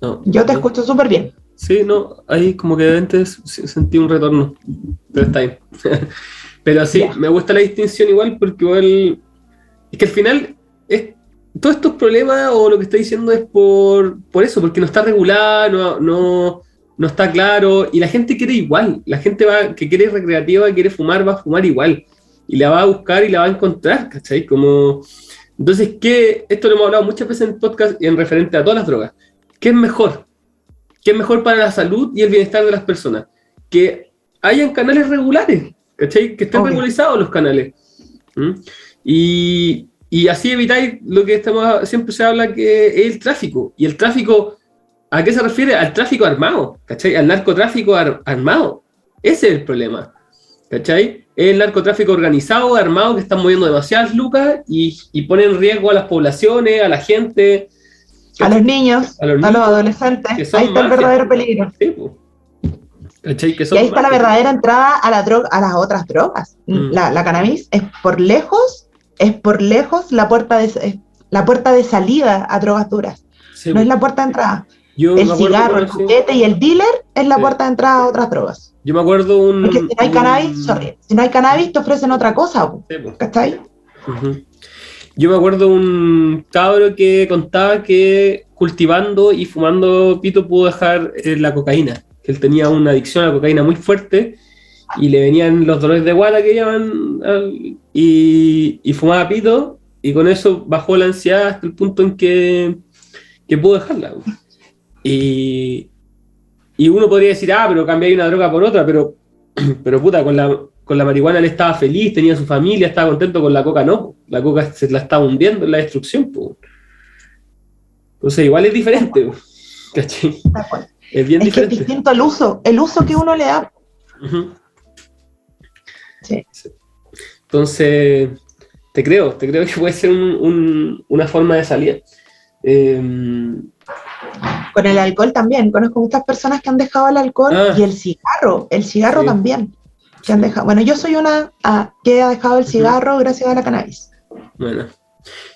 No. Yo te ¿no? escucho súper bien. Sí, no, ahí como que de antes sentí un retorno, pero está bien. (laughs) pero sí, me gusta la distinción igual porque igual es que al final es, todos estos problemas o lo que está diciendo es por, por eso, porque no está regulado, no, no, no está claro y la gente quiere igual, la gente va, que quiere recreativa, quiere fumar, va a fumar igual y la va a buscar y la va a encontrar, ¿cachai? Como, entonces, ¿qué? Esto lo hemos hablado muchas veces en podcast y en referente a todas las drogas. ¿Qué es mejor? ¿Qué es mejor para la salud y el bienestar de las personas? Que hayan canales regulares, ¿cachai? Que estén Obvio. regularizados los canales. ¿Mm? Y, y así evitáis lo que estamos, siempre se habla que es el tráfico. Y el tráfico, ¿a qué se refiere? Al tráfico armado, ¿cachai? Al narcotráfico ar- armado. Ese es el problema, ¿cachai? El narcotráfico organizado, armado, que están moviendo demasiadas lucas y, y pone en riesgo a las poblaciones, a la gente. A los niños, A los a los niños, adolescentes, ahí está el verdadero peligro. Sí. ¿Cachai? Que Y ahí está la verdadera entrada a, la droga, a las otras drogas. Mm. La, la cannabis es por lejos, es por lejos la puerta de, la puerta de salida a drogas duras. Sí, No es la puerta de entrada. Yo El cigarro, el juguete y el dealer es la Sí. puerta de entrada a otras drogas. Yo me acuerdo un. Porque si no hay un- cannabis, sorry, si no hay cannabis te ofrecen otra cosa, Sí, po. ¿cachai? Yo me acuerdo un cabro que contaba que cultivando y fumando pito pudo dejar eh, la cocaína, que él tenía una adicción a la cocaína muy fuerte y le venían los dolores de guata que llaman y, y fumaba pito y con eso bajó la ansiedad hasta el punto en que, que pudo dejarla. Y, y uno podría decir, ah, pero cambié una droga por otra, pero, (clears throat) pero puta, con la, con la marihuana él estaba feliz, tenía su familia, estaba contento, con la coca no. La coca se la estaba hundiendo en la destrucción. po. Entonces, igual es diferente. (laughs) ¿Cachai? Es bien Es que es diferente. distinto el uso, el uso que uno le da. Sí. Entonces, te creo, te creo que puede ser un- un- una forma de salida. Eh, Con el alcohol también. Conozco muchas personas que han dejado el alcohol Ah. y el cigarro, el cigarro Sí. también. Que han dejado. Bueno, yo soy una ah, que ha dejado el cigarro gracias a la cannabis. Bueno,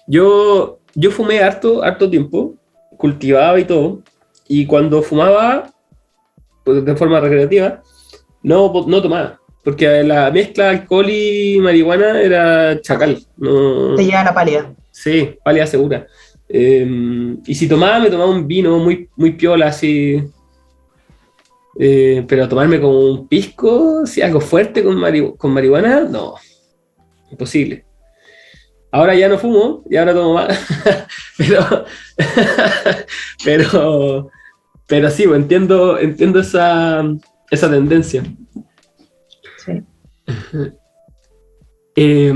yo, yo fumé harto, harto tiempo, cultivaba y todo, y cuando fumaba, pues, de forma recreativa, no, no tomaba, porque la mezcla alcohol y marihuana era chacal, no, Te lleva la pálida. sí, pálida segura. Eh, y si tomaba, me tomaba un vino muy, muy piola, así, Eh, pero tomarme como un pisco, si algo fuerte con, mari- con marihuana, no, imposible. Ahora ya no fumo y ahora tomo más. (laughs) pero, (laughs) pero, pero sí, pues, entiendo, entiendo esa, esa tendencia. Sí. Eh,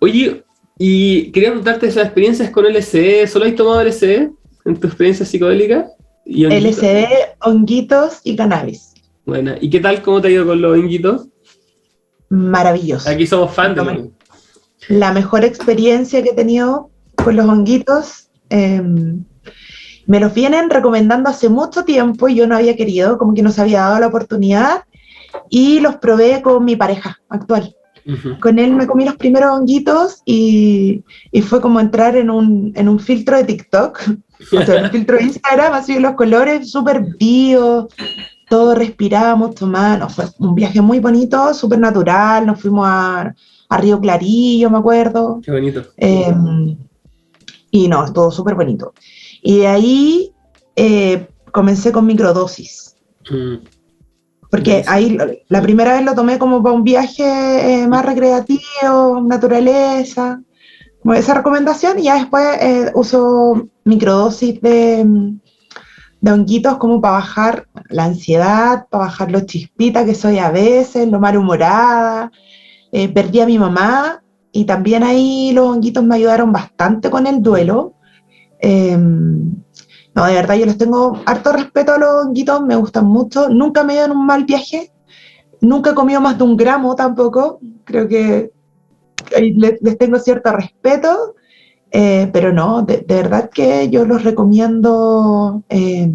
oye, y quería preguntarte esas experiencias con LSD. ¿Solo has tomado LSD en tu experiencia psicodélica? Y honguito? LSD, honguitos y cannabis. Buena. ¿Y qué tal? ¿Cómo te ha ido con los honguitos? Maravilloso. Aquí somos fans de la mejor experiencia que he tenido con los honguitos. eh, me los vienen recomendando hace mucho tiempo y yo no había querido, como que no se había dado la oportunidad. Y los probé con mi pareja actual. Con él me comí los primeros honguitos y, y fue como entrar en un, en un filtro de TikTok, (laughs) o sea, un filtro de Instagram, así los colores súper bio, todo respirábamos, tomábamos, fue un viaje muy bonito, súper natural, nos fuimos a, a Río Clarillo, me acuerdo, Qué bonito. eh, y no, todo súper bonito. Y de ahí eh, comencé con microdosis, Mm. Porque ahí la primera vez lo tomé como para un viaje eh, más recreativo, naturaleza, como esa recomendación y ya después eh, uso microdosis de, de honguitos como para bajar la ansiedad, para bajar los chispitas que soy a veces, lo malhumorada. Eh, perdí a mi mamá y también ahí los honguitos me ayudaron bastante con el duelo. Em, no, de verdad, yo les tengo harto respeto a los honguitos, me gustan mucho. Nunca me en un mal viaje, nunca he comido más de un gramo tampoco. Creo que les, les tengo cierto respeto. Eh, pero no, de, de, verdad que yo los recomiendo eh,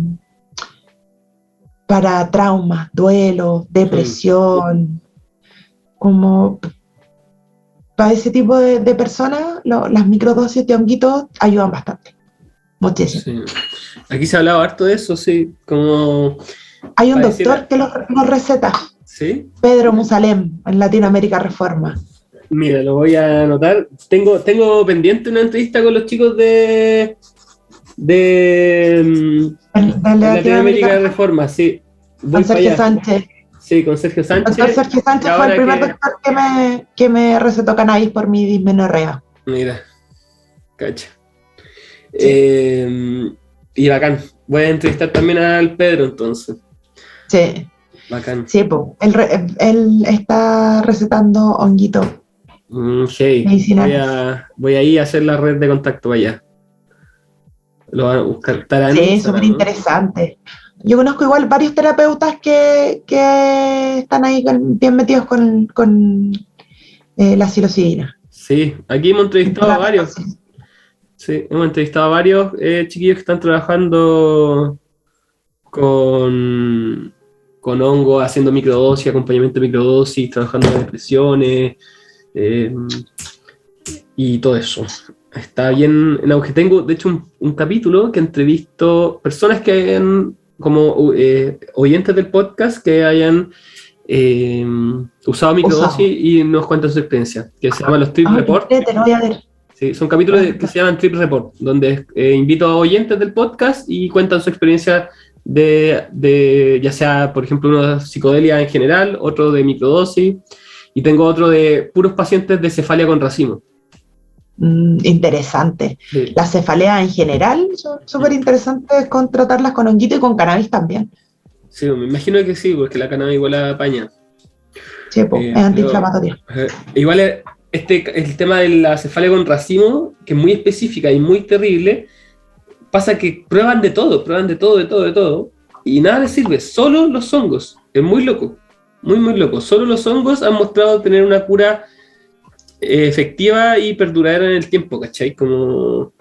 para traumas, duelo, depresión, como para ese tipo de, de personas, lo, las microdosis de honguitos ayudan bastante. Muchísimo. Sí. Aquí se ha hablado harto de eso, sí, como... Hay un doctor que los lo receta. ¿Sí? Pedro Musalem, en Latinoamérica Reforma. Mira, lo voy a anotar. Tengo, tengo pendiente una entrevista con los chicos de. de. de, de Latinoamérica Reforma, sí. Voy con Sergio Sánchez. Sí, con Sergio Sánchez. Doctor Sergio Sánchez fue el primer que... doctor que me, que me recetó cannabis por mi dismenorrea. Mira, cacha. Eh, y bacán. Voy a entrevistar también al Pedro entonces. Sí. Bacán. Sí, pues, él, él está recetando honguito. Mm, hey, voy, a, voy a ir a hacer la red de contacto allá. Lo van a buscar. Tarán, sí, súper interesante. Yo conozco igual varios terapeutas que, que están ahí con, bien metidos con, con eh, la psilocibina. Sí, aquí hemos entrevistado a varios. Sí, hemos entrevistado a varios eh, chiquillos que están trabajando con, con hongo, haciendo microdosis, acompañamiento de microdosis, trabajando en depresiones, eh, y todo eso. Está bien en auge. Tengo, de hecho, un, un capítulo que entrevisto personas que hayan, como eh, oyentes del podcast, que hayan eh, usado microdosis y nos cuentan su experiencia, que se llama los Trip Report. Te lo voy a ver. Sí, son capítulos que se llaman Trip Report, donde eh, invito a oyentes del podcast y cuentan su experiencia de, de, ya sea, por ejemplo, uno de psicodelia en general, otro de microdosis, y tengo otro de puros pacientes de cefalia con racimo. Mm, interesante. Sí. Las cefaleas en general son súper interesantes con tratarlas con honguito y con cannabis también. Sí, me imagino que sí, porque la cannabis igual la apaña. Sí, Eh, es antiinflamatorio. Eh, igual eh, este, el tema de la cefalia con racimo, que es muy específica y muy terrible, pasa que prueban de todo, prueban de todo, de todo, de todo, y nada les sirve, solo los hongos. Es muy loco, muy, muy loco. Solo los hongos han mostrado tener una cura eh, efectiva y perduradera en el tiempo, ¿cachai? Como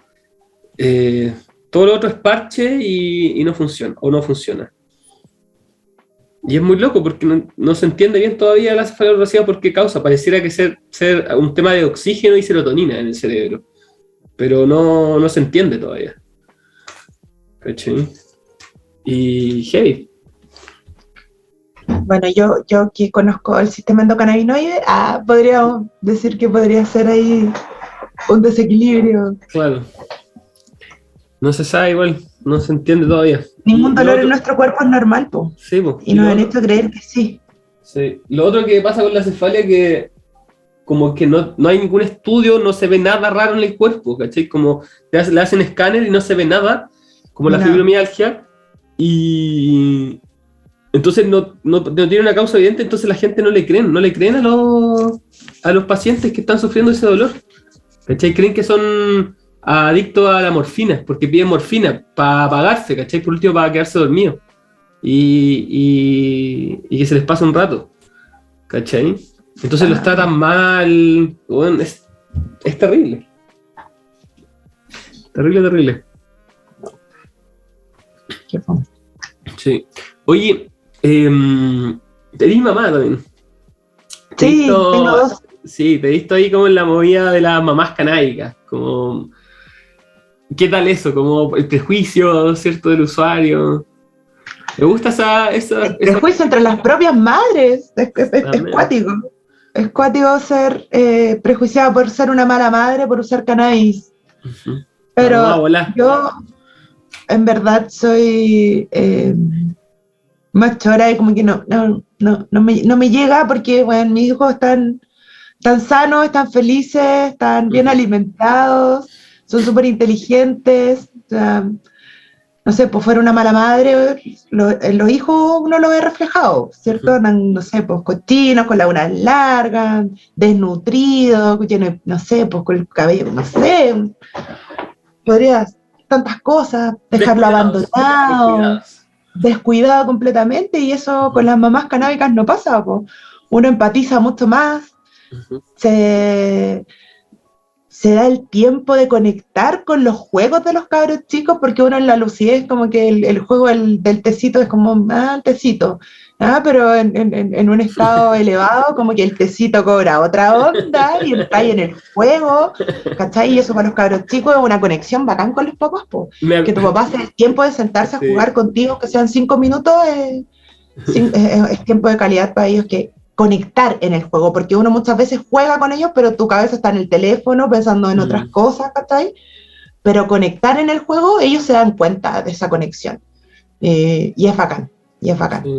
eh, todo lo otro es parche y, y no funciona, o no funciona. Y es muy loco porque no, no se entiende bien todavía la cefalorracia por qué causa. Pareciera que ser, ser un tema de oxígeno y serotonina en el cerebro. Pero no, no se entiende todavía. ¿Cachai? Y heavy. Bueno, yo, yo que conozco el sistema endocannabinoide, ah, podríamos decir que podría ser ahí un desequilibrio. Claro. No se sabe igual, no se entiende todavía. Ningún dolor lo en nuestro cuerpo es normal, po. Sí, po. Y nos han otro- hecho creer que sí. Sí. Lo otro que pasa con la cefalia que como que no, no hay ningún estudio, no se ve nada raro en el cuerpo, ¿cachai? Como le hacen escáner y no se ve nada, como la No. fibromialgia, y entonces no, no, no tiene una causa evidente, entonces la gente no le creen, no le creen a los, a los pacientes que están sufriendo ese dolor, ¿cachai? Creen que son adictos a la morfina, porque piden morfina para apagarse, ¿cachai? Por último, para quedarse dormido y, y, y que se les pasa un rato. ¿Cachai? Entonces los tratan mal. Bueno, es, es terrible. Terrible, terrible. Qué. Sí. Oye, eh, te di mamá también. Sí, visto- tengo dos. Sí, te he visto ahí como en la movida de las mamás canábicas. Como. ¿Qué tal eso? Como el prejuicio, ¿cierto? Del usuario. Me gusta esa. esa, El esa- prejuicio entre las propias madres. Es, es- es También. cuático. Es cuático ser eh, prejuiciada por ser una mala madre, por usar cannabis. Pero yo, en verdad, soy eh, más chora y como que no, no, no, no, me, no me llega porque, bueno, mis hijos están, están sanos, están felices, están bien alimentados, son súper inteligentes. o sea, no sé, pues fuera una mala madre, lo- en los hijos uno lo ve reflejado, ¿cierto? No sé, pues cochinos, con la una larga, desnutridos, lleno no sé, pues con el cabello, no sé, podría tantas cosas, dejarlo Descuidados, abandonado descuidados. descuidado completamente y eso con las mamás canábicas no pasa. po. Uno empatiza mucho más, se, se da el tiempo de conectar con los juegos de los cabros chicos porque uno en la lucidez como que el, el juego del, del tecito es como, ah, el tecito. Ah, pero en, en- en- en un estado (laughs) elevado, como que el tecito cobra otra onda y está ahí en el juego, ¿cachai? Y eso para los cabros chicos es una conexión bacán con los papás, po que tu papá dé el tiempo de sentarse a jugar contigo, que sean cinco minutos, eh, es tiempo de calidad para ellos que conectar en el juego, porque uno muchas veces juega con ellos, pero tu cabeza está en el teléfono pensando en Mm. otras cosas, ¿cachai? Pero conectar en el juego, ellos se dan cuenta de esa conexión. Eh, y es bacán, y es bacán. Sí.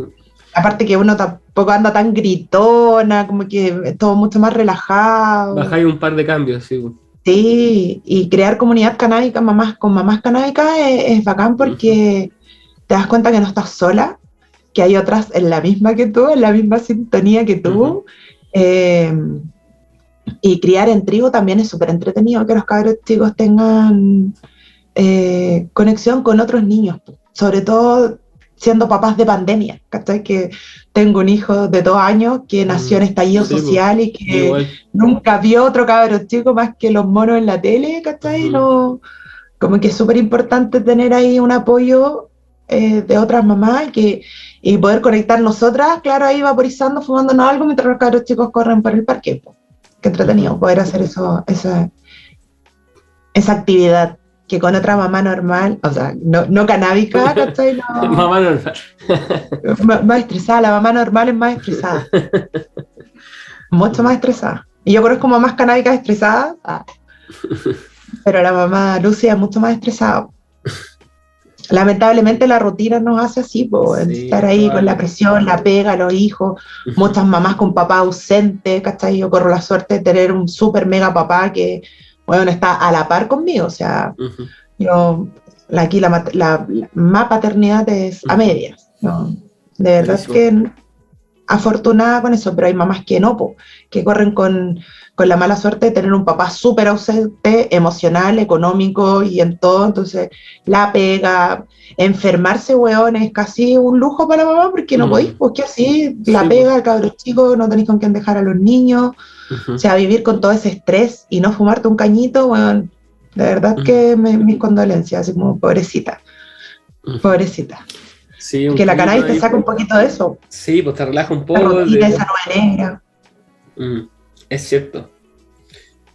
Aparte que uno tampoco anda tan gritona, como que es todo mucho más relajado. Bajáis un par de cambios, sí. Sí, y crear comunidad canábica mamás, con mamás canábicas es, es bacán porque te das cuenta que no estás sola, que hay otras en la misma que tú, en la misma sintonía que tú. Ujú. Eh, y criar en tribu también es súper entretenido, que los cabros chicos tengan eh, conexión con otros niños, sobre todo siendo papás de pandemia, ¿cachai? Que tengo un hijo de dos años que nació en Mm, estallido sí, social y que Igual. nunca vio otro cabro chico más que los monos en la tele, ¿cachai? Ujú. No, como que es súper importante tener ahí un apoyo eh, de otras mamás que, y poder conectar nosotras, claro, ahí vaporizando, fumándonos algo mientras los cabros chicos corren por el parque. Qué entretenido poder hacer eso, esa, esa actividad que con otra mamá normal, o sea, no, no canábica, (laughs) ¿cachai? No, (laughs) Mamá normal. (laughs) más, más estresada, la mamá normal es más estresada. Mucho más estresada. Y yo conozco mamás canábicas estresadas, ah, pero la mamá Lucia es mucho más estresada. Lamentablemente la rutina nos hace así, po, Sí, estar ahí con la presión, la pega, los hijos, muchas mamás con papá ausente, ¿cachai? Yo corro la suerte de tener un súper mega papá que, bueno, está a la par conmigo, o sea, Ujú. yo, la- aquí la, la, la- más paternidad es a medias. ¿no? De verdad Buenísimo. que afortunada con eso, pero hay mamás que no, po, que corren con, con la mala suerte de tener un papá súper ausente, emocional, económico y en todo. Entonces, la pega, enfermarse, weón, es casi un lujo para la mamá porque no Mm. podéis, porque así, la pega, el cabro chico, no tenéis con quién dejar a los niños. O sea, vivir con todo ese estrés y no fumarte un cañito, bueno, de verdad que me- mis condolencias, así como pobrecita, pobrecita. Sí, Que la cannabis te saca un poquito de eso, Sí, pues te relaja un la poco. rutina, de- esa nube negra. Mm, Es cierto.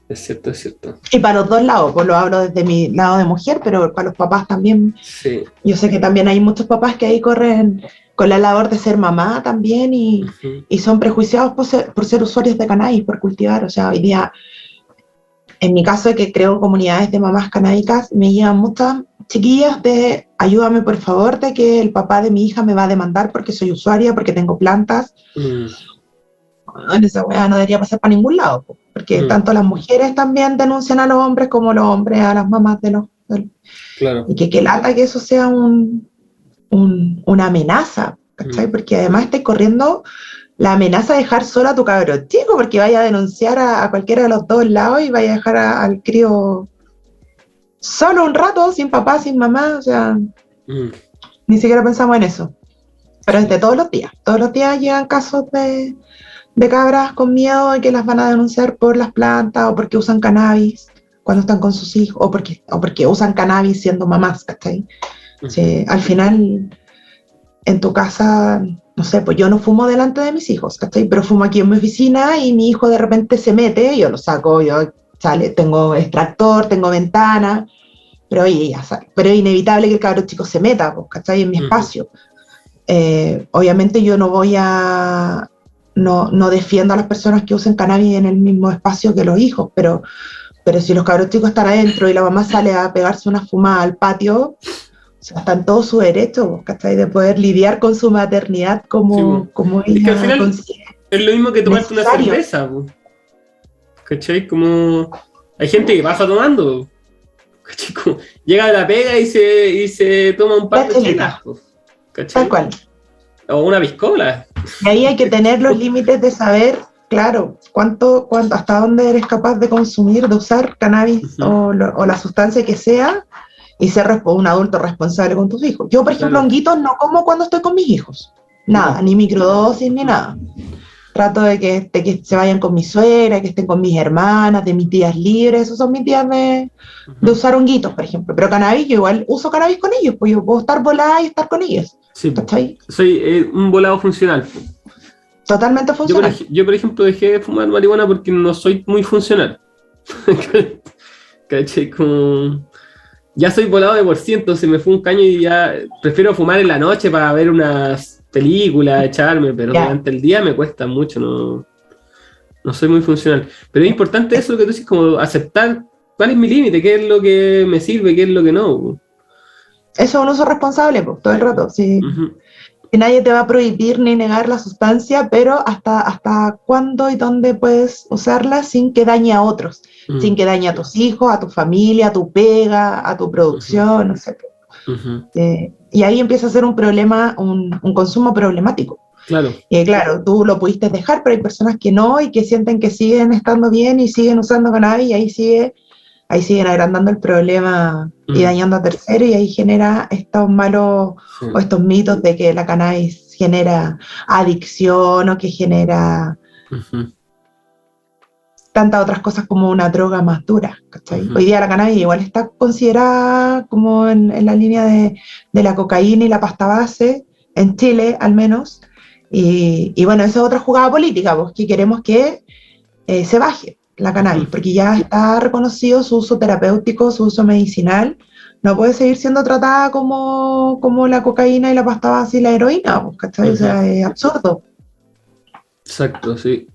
Es cierto, es cierto. Y para los dos lados, pues lo hablo desde mi lado de mujer, pero para los papás también, Sí. yo sé que también hay muchos papás que ahí corren con la labor de ser mamá también y, y son prejuiciados por ser, por ser usuarios de cannabis, por cultivar. O sea, hoy día, en mi caso que creo comunidades de mamás canábicas, me llegan muchas chiquillas de ayúdame por favor de que el papá de mi hija me va a demandar porque soy usuaria, porque tengo plantas. Mm, Bueno, esa weá no debería pasar para ningún lado, po, porque Mm. tanto las mujeres también denuncian a los hombres como los hombres a las mamás de los... Claro. y que, que lata que eso sea un, un- una amenaza, ¿cachai? Mm. Porque además estás corriendo la amenaza de dejar solo a tu cabro chico, porque vaya a denunciar a, a cualquiera de los dos lados y vaya a dejar a- al crío solo un rato, sin papá, sin mamá, o sea, Mm, ni siquiera pensamos en eso. Pero es de todos los días, todos los días llegan casos de, de cabras con miedo de que las van a denunciar por las plantas o porque usan cannabis cuando están con sus hijos o porque, o porque usan cannabis siendo mamás, ¿cachai? ujú. Sí, al final, en tu casa, no sé, pues yo no fumo delante de mis hijos, ¿cachai? Pero fumo aquí en mi oficina y mi hijo de repente se mete, yo lo saco, yo sale, tengo extractor, tengo ventana, pero oye, ya sale. Pero es inevitable que el cabro chico se meta, pues, ¿cachai? En mi espacio. Eh, obviamente yo no voy a, no, no defiendo a las personas que usen cannabis en el mismo espacio que los hijos, pero, pero si los cabros chicos están adentro y la mamá sale a pegarse una fumada al patio, o sea, está en todo su derecho, pues, ¿cachai? De poder lidiar con su maternidad como, Sí, pues. como que ella al final- considera. Es lo mismo que tomarte una cerveza. ¿Cachai? Como hay gente que pasa tomando. ¿Cachai? Como llega a la pega y se, y se toma un par de chelas. ¿Cachai? Tal cual. O una piscola. Y ahí hay que tener los límites de saber, claro, cuánto, cuánto, hasta dónde eres capaz de consumir, de usar cannabis o, o, la sustancia que sea y ser un adulto responsable con tus hijos. Yo, por ejemplo, honguitos no como cuando estoy con mis hijos. Nada, ni microdosis ni nada. Trato de que, que se vayan con mi suegra, que estén con mis hermanas, de mis días libres. Esos son mis días de, de usar honguitos, por ejemplo. Pero cannabis, yo igual uso cannabis con ellos, pues yo puedo estar volada y estar con ellos. Sí, soy eh, un volado funcional. Totalmente funcional. Yo por, yo, por, ejemplo, dejé de fumar marihuana porque no soy muy funcional. (laughs) ¿Cachai? Como ya soy volado de por ciento, se me fue un caño y ya prefiero fumar en la noche para ver unas películas, echarme, pero durante el día me cuesta mucho, no, no soy muy funcional. Pero es importante eso lo que tú dices, como aceptar cuál es mi límite, qué es lo que me sirve, qué es lo que no. Eso es un uso responsable, pues, todo el rato, sí. Que nadie te va a prohibir ni negar la sustancia, pero hasta, hasta cuándo y dónde puedes usarla sin que dañe a otros. Mm. sin que dañe a tus hijos, a tu familia, a tu pega, a tu producción, no sé. Eh, y ahí empieza a ser un problema, un, consumo problemático. Claro. Y claro, tú lo pudiste dejar, pero hay personas que no y que sienten que siguen estando bien y siguen usando cannabis y ahí sigue ahí siguen agrandando el problema y mm. dañando a terceros y ahí genera estos malos o estos mitos de que la cannabis genera adicción o que genera tantas otras cosas como una droga más dura. Hoy día la cannabis igual está considerada como en, la línea de, la cocaína y la pasta base, en Chile al menos. Y, bueno, esa es otra jugada política, pues, que queremos que eh, se baje la cannabis, porque ya está reconocido su uso terapéutico, su uso medicinal. No puede seguir siendo tratada como, como la cocaína y la pasta base y la heroína, pues, ¿cachai? O sea, es absurdo. Exacto, sí.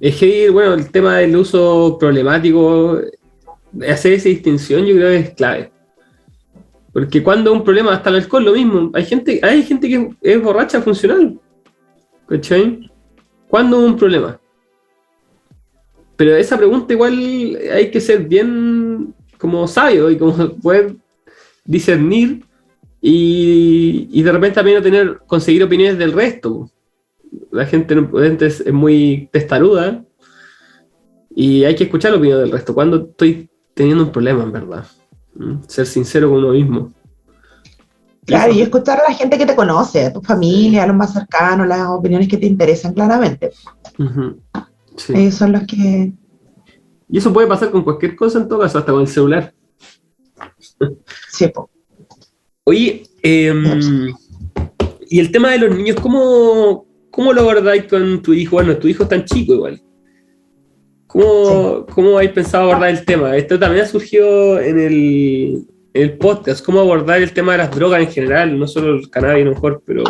Es que, bueno, el tema del uso problemático, hacer esa distinción yo creo que es clave. Porque cuando un problema, hasta el alcohol lo mismo, hay gente, hay gente que es borracha funcional. ¿Cachai? ¿Cuándo un problema? Pero esa pregunta igual hay que ser bien como sabio y como (laughs) poder discernir y, y de repente también no tener, conseguir opiniones del resto la gente es, es muy testaruda y hay que escuchar la opinión del resto. Cuando estoy teniendo un problema, en verdad. ¿Mm? Ser sincero con uno mismo. Claro, y escuchar a la gente que te conoce, a tu familia, a los más cercanos, las opiniones que te interesan claramente. Ellos son los que... Y eso puede pasar con cualquier cosa en todo caso, hasta con el celular. Sí, po. Oye, em, y el tema de los niños, ¿cómo, ¿Cómo lo abordáis con tu hijo? Bueno, tu hijo es tan chico igual. ¿Cómo, ¿Cómo habéis pensado abordar el tema? Esto también ha surgido en el, el, podcast, cómo abordar el tema de las drogas en general, no solo el cannabis a lo mejor, pero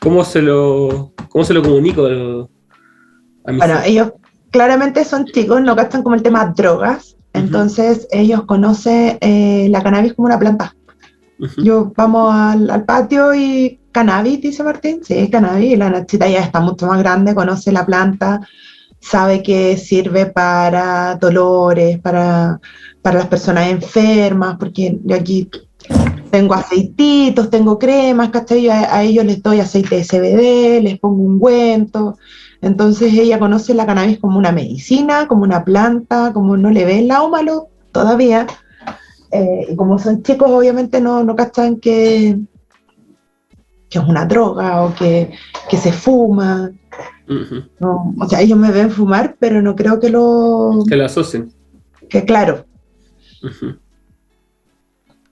cómo se lo, cómo se lo comunico a mis Bueno, ellos claramente son chicos, no gastan como el tema drogas, entonces ellos conocen eh, la cannabis como una planta. Yo vamos al, patio y cannabis, dice Martín. Sí, cannabis. La Nachita ya está mucho más grande, conoce la planta, sabe que sirve para dolores, para, para las personas enfermas, porque yo aquí tengo aceititos, tengo cremas, ¿cachai? A, a ellos les doy aceite de CBD, les pongo un ungüento. Entonces ella conoce la cannabis como una medicina, como una planta, como no le ve el lado malo todavía. Eh, y como son chicos, obviamente no, no cachan que, que es una droga o que, que se fuma. o sea, ellos me ven fumar, pero no creo que lo... Que lo asocien. Que claro.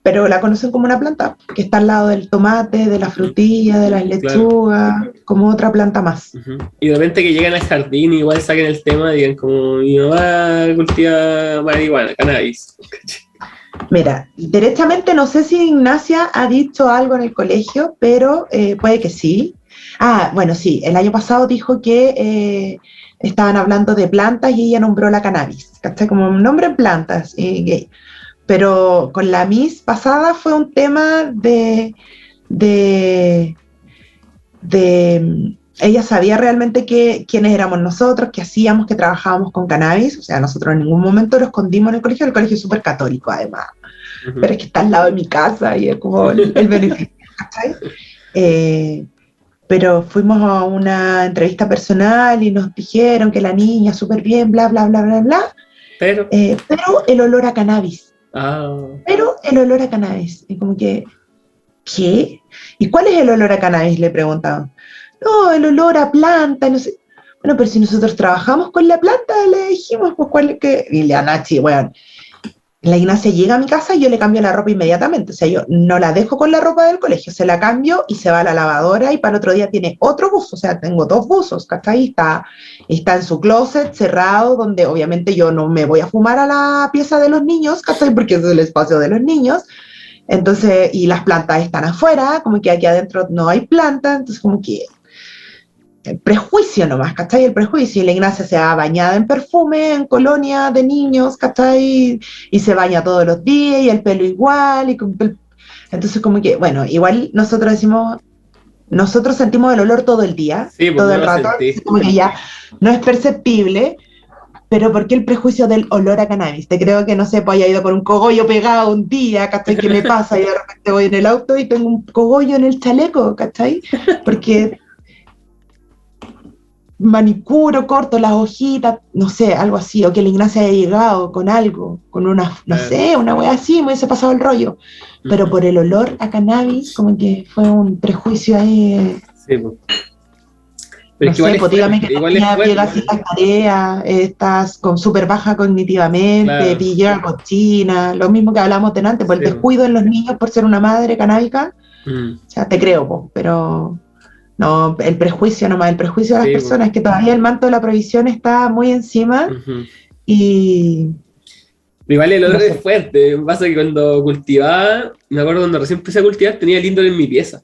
Pero la conocen como una planta, que está al lado del tomate, de la frutilla, de las lechugas, como otra planta más. Y de repente que llegan al jardín y igual saquen el tema y digan como mi mamá cultiva marihuana, cannabis. (laughs) Mira, directamente no sé si Ignacia ha dicho algo en el colegio, pero eh, puede que sí. Ah, bueno, sí, el año pasado dijo que eh, estaban hablando de plantas y ella nombró la cannabis, ¿cachai? Como un nombre en plantas, eh, Pero con la Miss pasada fue un tema de, de, de ella sabía realmente que, quiénes éramos nosotros, qué hacíamos, que trabajábamos con cannabis. O sea, nosotros en ningún momento lo escondimos en el colegio. El colegio es súper católico, además. Pero es que está al lado de mi casa y es como el, beneficio. Eh, pero fuimos a una entrevista personal y nos dijeron que la niña súper bien, bla, bla, bla, bla, bla. Pero, eh, pero el olor a cannabis. Ah. Pero el olor a cannabis. Y como que, ¿qué? ¿Y cuál es el olor a cannabis? Le preguntaban no, el olor a planta, no sé. Bueno, pero si nosotros trabajamos con la planta, le dijimos, pues cuál es que. Y la Nachi, bueno, la Ignacia llega a mi casa y yo le cambio la ropa inmediatamente. O sea, yo no la dejo con la ropa del colegio, se la cambio y se va a la lavadora y para el otro día tiene otro buzo. O sea, tengo dos buzos, ¿cachai? Está, está en su closet cerrado, donde obviamente yo no me voy a fumar a la pieza de los niños, ¿cachai? Porque es el espacio de los niños. Entonces, y las plantas están afuera, como que aquí adentro no hay planta, entonces como que el prejuicio nomás, ¿cachai? El prejuicio. Y la Ignacia se ha bañado en perfume, en colonia de niños, ¿cachai? Y se baña todos los días y el pelo igual. Y Entonces, como que, bueno, igual nosotros decimos, nosotros sentimos el olor todo el día, pues, todo el rato, como que ya no es perceptible, pero ¿por qué el prejuicio del olor a cannabis? Te creo que, no sé, pues haya ido con un cogollo pegado un día, ¿cachai? ¿Qué me pasa? Y de repente voy en el auto y tengo un cogollo en el chaleco, ¿cachai? Porque manicuro corto, las hojitas, no sé, algo así, o que la Ignacia haya llegado con algo, con una, no sé, una wea así, me hubiese pasado el rollo. Pero por el olor a cannabis, como que fue un prejuicio ahí. Sí, pues. Pero no sé, pues dígame que igual llegas las tareas, estás con súper baja cognitivamente, claro. cochina, lo mismo que hablamos delante, por el descuido en los niños por ser una madre canábica, mm. o sea, te creo, pues, pero no, el prejuicio nomás, el prejuicio de las personas, que todavía el manto de la prohibición está muy encima y... Igual el olor es fuerte, pasa que cuando cultivaba, me acuerdo cuando recién empecé a cultivar, tenía el en mi pieza.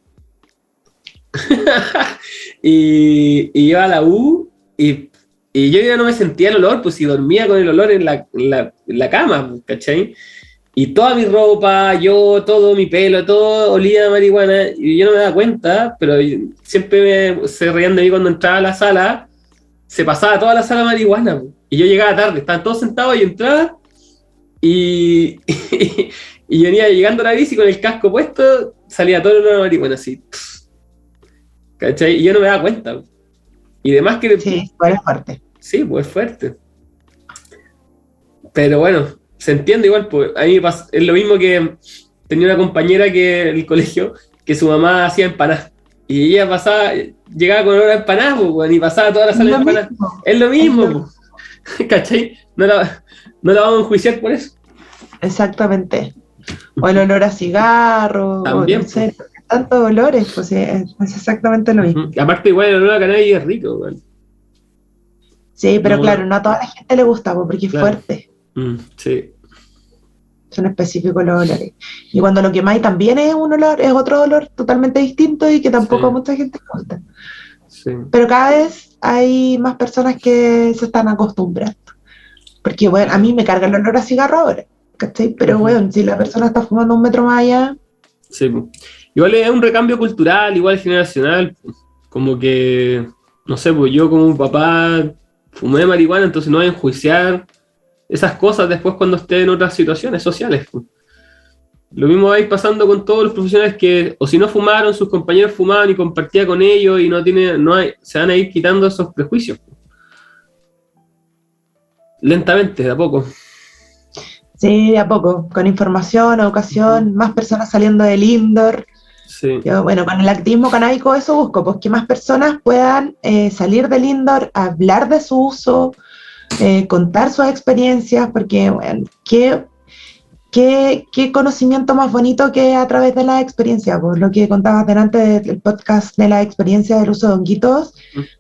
(laughs) y, iba a la U y, yo ya no me sentía el olor, pues si dormía con el olor en la, en la cama, ¿cachai? Y toda mi ropa, yo, todo mi pelo, todo olía a marihuana. Y yo no me daba cuenta, pero siempre se reían de mí cuando entraba a la sala. Se pasaba toda la sala marihuana. Y yo llegaba tarde, estaban todos sentados y entraba. Y, (laughs) y, venía llegando a la bici con el casco puesto, salía todo el olor a marihuana así. ¿Cachai? Y yo no me daba cuenta. Y demás que. Sí, fue fuerte. Sí, pues fuerte. Pero bueno, se entiende igual, pues a mí es lo mismo que tenía una compañera que el colegio, que su mamá hacía empanadas. Y ella pasaba, llegaba con olor a empanadas, pues, y pasaba toda la sala de empanadas. Es lo mismo, pues. (laughs) ¿cachai? No la, no la vamos a enjuiciar por eso. Exactamente. O el (laughs) olor a cigarro, También, pues. tantos olores, pues es, exactamente lo mismo. Aparte, igual el olor a cannabis es rico. Sí, pero claro, no a toda la gente le gusta, pues, porque es fuerte. Mm, sí. Son específicos los olores. Y cuando lo quemáis también es un olor, es otro olor totalmente distinto y que tampoco a mucha gente le gusta. Pero cada vez hay más personas que se están acostumbrando. Porque, bueno, a mí me carga el olor a cigarro ahora, ¿cachai? Pero, bueno, si la persona está fumando un metro más allá... Sí. Igual es un recambio cultural, igual generacional. Como que, no sé, pues yo como un papá fumé marihuana, entonces no voy a enjuiciar esas cosas después cuando esté en otras situaciones sociales. Lo mismo va a ir pasando con todos los profesionales que, o si no fumaron, sus compañeros fumaban y compartía con ellos y no tiene, no hay, se van a ir quitando esos prejuicios. Lentamente, de a poco. Sí, de a poco, con información, educación, más personas saliendo del indoor. Sí. bueno, con el activismo canábico eso busco, pues que más personas puedan eh, salir del indoor, hablar de su uso, eh, contar sus experiencias, porque, bueno, ¿qué, qué, qué conocimiento más bonito que a través de la experiencia, por lo que contabas delante del podcast de la experiencia del uso de honguitos,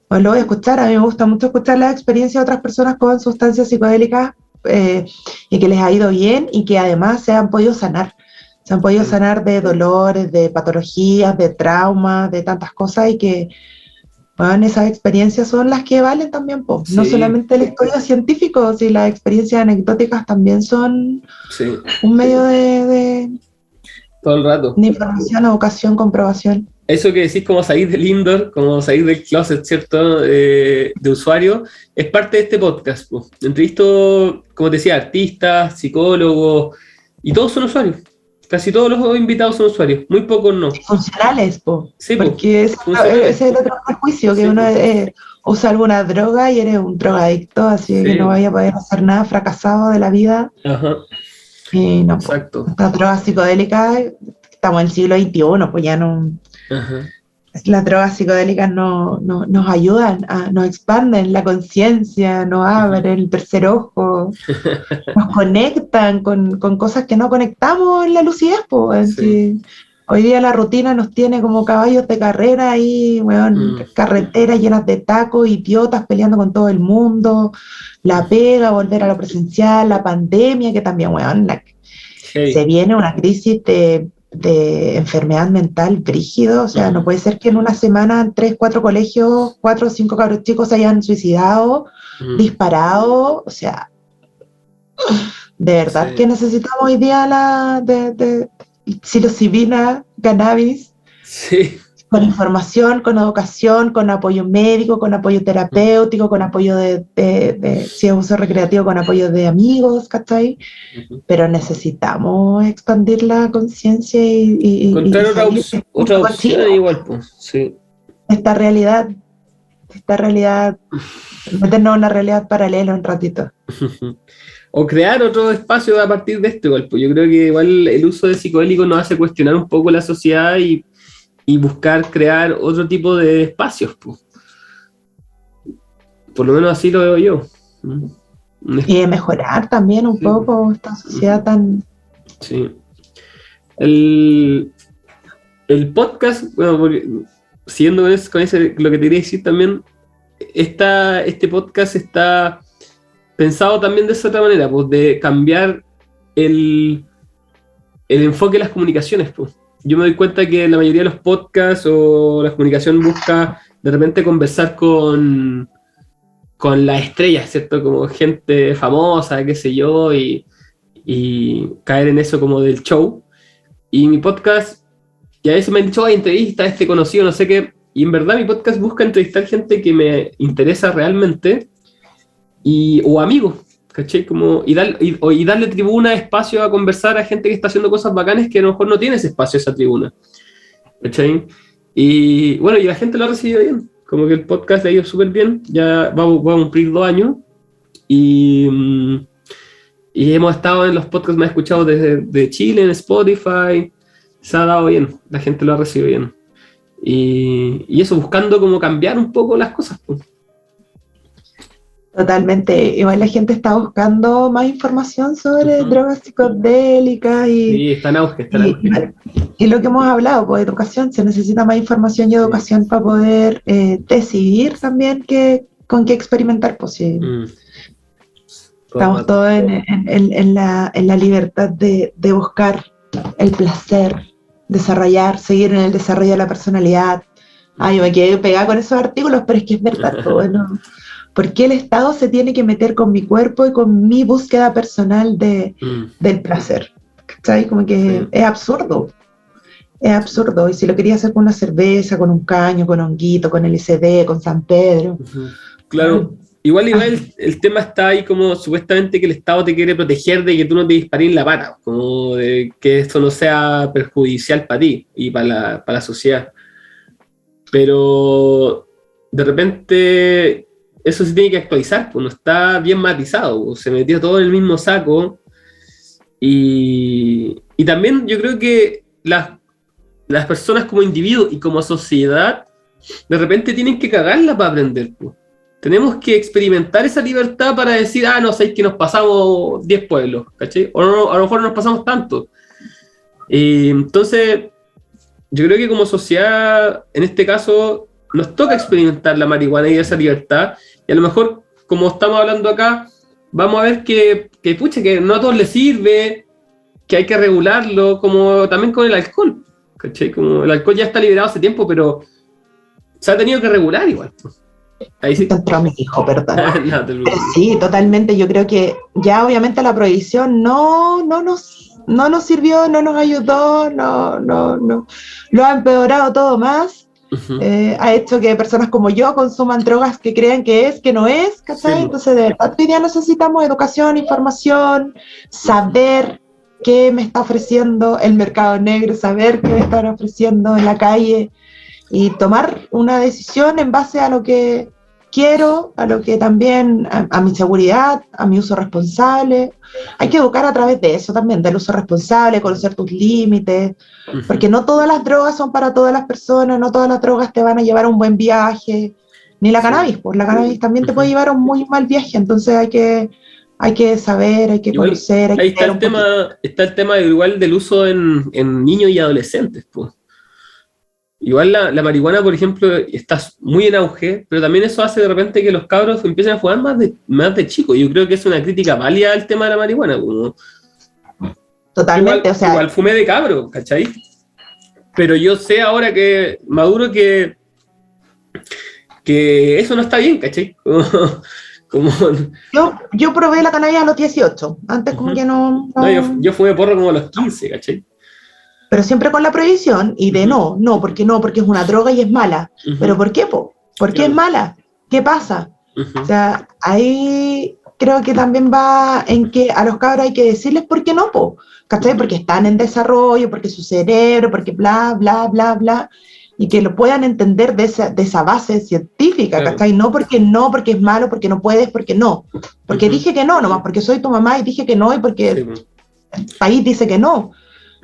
pues lo voy a escuchar, a mí me gusta mucho escuchar la experiencia de otras personas con sustancias psicodélicas eh, y que les ha ido bien y que además se han podido sanar. Se han podido sanar de dolores, de patologías, de traumas, de tantas cosas y que bueno, esas experiencias son las que valen también, no solamente el estudio científico, si las experiencias anecdóticas también son un medio de, todo el rato. De información, educación, comprobación. eso que decís como salir del indoor, como salir del closet, ¿cierto? Eh, de usuario, es parte de este podcast. Pues. Entrevisto, como te decía, artistas, psicólogos, y todos son usuarios. Casi todos los invitados son usuarios, muy pocos no. Funcionales, po. Sí, porque ese es el otro prejuicio, que uno eh, usa alguna droga y eres un drogadicto, así que no vaya a poder hacer nada fracasado de la vida. Ajá. Y no, Exacto. Esta droga psicodélica, estamos en el siglo XXI, pues ya no... Ajá las drogas psicodélicas no, nos ayudan, nos expanden la conciencia, nos abren el tercer ojo, (laughs) nos conectan con, cosas que no conectamos en la lucidez. Pues, Hoy día la rutina nos tiene como caballos de carrera ahí, mm. carreteras llenas de tacos, idiotas peleando con todo el mundo, la pega, volver a lo presencial, la pandemia, que también, weón, se viene una crisis de de enfermedad mental brígido, o sea, no puede ser que en una semana tres, cuatro colegios, cuatro o cinco cabros chicos se hayan suicidado, disparado, o sea, de verdad que necesitamos hoy día la de, de psilocibina, cannabis. Sí con información, con educación, con apoyo médico, con apoyo terapéutico, con apoyo de, si es uso recreativo, con apoyo de amigos, ¿cachai? Pero necesitamos expandir la conciencia y, Encontrar otra, opción igual, pues, sí. Esta realidad, esta realidad, meternos una realidad paralela un ratito. (laughs) o crear otro espacio a partir de esto, igual, pues yo creo que igual el uso de psicodélicos nos hace cuestionar un poco la sociedad y y buscar crear otro tipo de espacios. Por lo menos así lo veo yo. Y mejorar también un poco esta sociedad tan... Sí. El, podcast, bueno, siguiendo con, ese, lo que te quería decir también, esta, este podcast está pensado también de esa otra manera, pues de cambiar el, el enfoque de las comunicaciones. Pues yo me doy cuenta que la mayoría de los podcasts o la comunicación busca de repente conversar con, con las estrellas, ¿cierto? Como gente famosa, qué sé yo, y, caer en eso como del show. Y mi podcast, y a veces me han dicho, hay entrevista a este conocido, no sé qué, y en verdad mi podcast busca entrevistar gente que me interesa realmente, y, o amigos, ¿cachai? Como, y, y, darle tribuna, espacio a conversar a gente que está haciendo cosas bacanes que a lo mejor no tiene ese espacio, esa tribuna. ¿cachai? Y bueno, y la gente lo ha recibido bien, como que el podcast ha ido súper bien, ya va, a cumplir dos años y, y hemos estado en los podcasts más escuchados desde de Chile, en Spotify, se ha dado bien, la gente lo ha recibido bien. Y, y eso, buscando como cambiar un poco las cosas. Pues. Totalmente. Igual la gente está buscando más información sobre drogas psicodélicas y. Sí, está en auge, está en y, lo que hemos hablado, pues educación, se necesita más información y educación para poder eh, decidir también qué, con qué experimentar. Pues mm. Estamos todos en, la, libertad de, buscar el placer, desarrollar, seguir en el desarrollo de la personalidad. Ay, me quedé pegada con esos artículos, pero es que es verdad, (laughs) todo, ¿no? ¿Por qué el Estado se tiene que meter con mi cuerpo y con mi búsqueda personal de, mm. del placer? ¿Sabes? Como que es absurdo. Es absurdo. Y si lo quería hacer con una cerveza, con un caño, con honguito, con el LCD, con San Pedro. Claro. Igual, igual ah. el, tema está ahí como supuestamente que el Estado te quiere proteger de que tú no te dispares la pata, como de que esto no sea perjudicial para ti y para la, para la sociedad. Pero de repente eso se tiene que actualizar, pues no está bien matizado, pues, se metió todo en el mismo saco. Y, y también yo creo que las, las personas como individuos y como sociedad de repente tienen que cagarla para aprender. Pues. Tenemos que experimentar esa libertad para decir, ah, no, sé que nos pasamos 10 pueblos, ¿cachai? O no, a lo mejor no nos pasamos tanto. Y entonces, yo creo que como sociedad, en este caso, nos toca experimentar la marihuana y esa libertad. Y a lo mejor, como estamos hablando acá, vamos a ver que, que pucha, que no a todos les sirve, que hay que regularlo, como también con el alcohol. ¿cachai? Como el alcohol ya está liberado hace tiempo, pero se ha tenido que regular igual. Ahí sí. mi hijo, perdón. (laughs) sí, totalmente. Yo creo que ya obviamente la prohibición no, no nos no nos sirvió, no nos ayudó, no, no, no, lo ha empeorado todo más. Eh, ha hecho que personas como yo consuman drogas que crean que es, que no es, ¿cachai? Entonces, de verdad, hoy día necesitamos educación, información, saber qué me está ofreciendo el mercado negro, saber qué me están ofreciendo en la calle y tomar una decisión en base a lo que quiero, a lo que también, a, mi seguridad, a mi uso responsable. Hay que educar a través de eso también, del uso responsable, conocer tus límites, porque no todas las drogas son para todas las personas, no todas las drogas te van a llevar a un buen viaje, ni la cannabis, pues la cannabis también te puede llevar a un muy mal viaje, entonces hay que, hay que saber, hay que conocer. ahí está, el tema, está el tema igual del uso en, en niños y adolescentes, pues. Igual la, marihuana, por ejemplo, está muy en auge, pero también eso hace de repente que los cabros empiecen a fumar más de, más de chicos. Yo creo que es una crítica válida al tema de la marihuana. Totalmente, igual, o sea. Igual fumé de cabro, ¿cachai? Pero yo sé ahora que maduro que, que eso no está bien, ¿cachai? (laughs) Como, yo, yo probé la cannabis a los 18, antes como que no... no... yo, yo fumé porro como a los 15, ¿cachai? Pero siempre con la prohibición y de no, no, porque no, porque es una droga y es mala. ¿Pero por qué? Po? ¿Por qué es mala? ¿Qué pasa? O sea, ahí creo que también va en que a los cabros hay que decirles por qué no, po, ¿cachai? Porque están en desarrollo, porque su cerebro, porque bla, bla, bla, bla, y que lo puedan entender de esa, de esa base científica, ¿cachai? No porque no, porque es malo, porque no puedes, porque no. Porque dije que no, nomás, porque soy tu mamá y dije que no, y porque el país dice que no.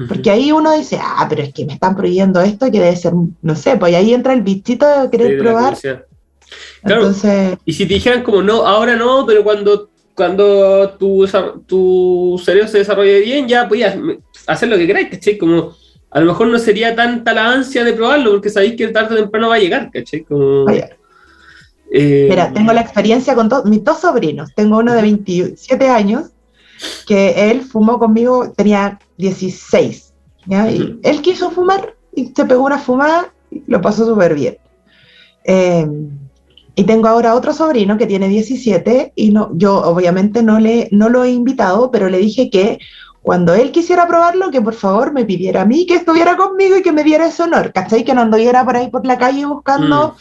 Porque ahí uno dice, ah, pero es que me están prohibiendo esto, que debe ser, no sé, pues ahí entra el bichito de querer probar. Entonces, y si te dijeran como no, ahora no, pero cuando, cuando tu, tu cerebro se desarrolle bien, ya podías hacer lo que queráis, ¿cachai? Como a lo mejor no sería tanta la ansia de probarlo, porque sabéis que tarde o temprano va a llegar, ¿cachai? Como, eh, Mira, tengo la experiencia con mis dos sobrinos. Tengo uno de 27 años que él fumó conmigo, tenía 16, ¿ya? Y él quiso fumar y se pegó una fumada y lo pasó súper bien. Em, y tengo ahora otro sobrino que tiene 17 y no, yo obviamente no, le, no lo he invitado, pero le dije que cuando él quisiera probarlo, que por favor me pidiera a mí que estuviera conmigo y que me diera ese honor, ¿cachai? Que no anduviera por ahí por la calle buscando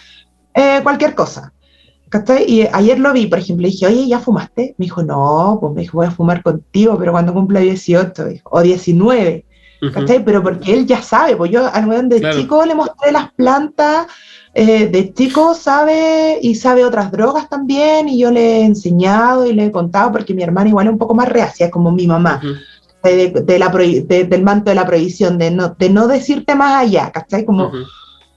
mm. eh, cualquier cosa. Y ayer lo vi, por ejemplo, y dije, oye, ¿ya fumaste? Me dijo, no, pues me dijo, voy a fumar contigo, pero cuando cumpla 18, o 19, ¿cachai? Pero porque él ya sabe, pues yo al de chico le mostré las plantas, eh, de chico sabe y sabe otras drogas también, y yo le he enseñado y le he contado, porque mi hermana igual es un poco más reacia, como mi mamá. de, la del manto de la prohibición, de no, de no decirte más allá, ¿cachai? Como,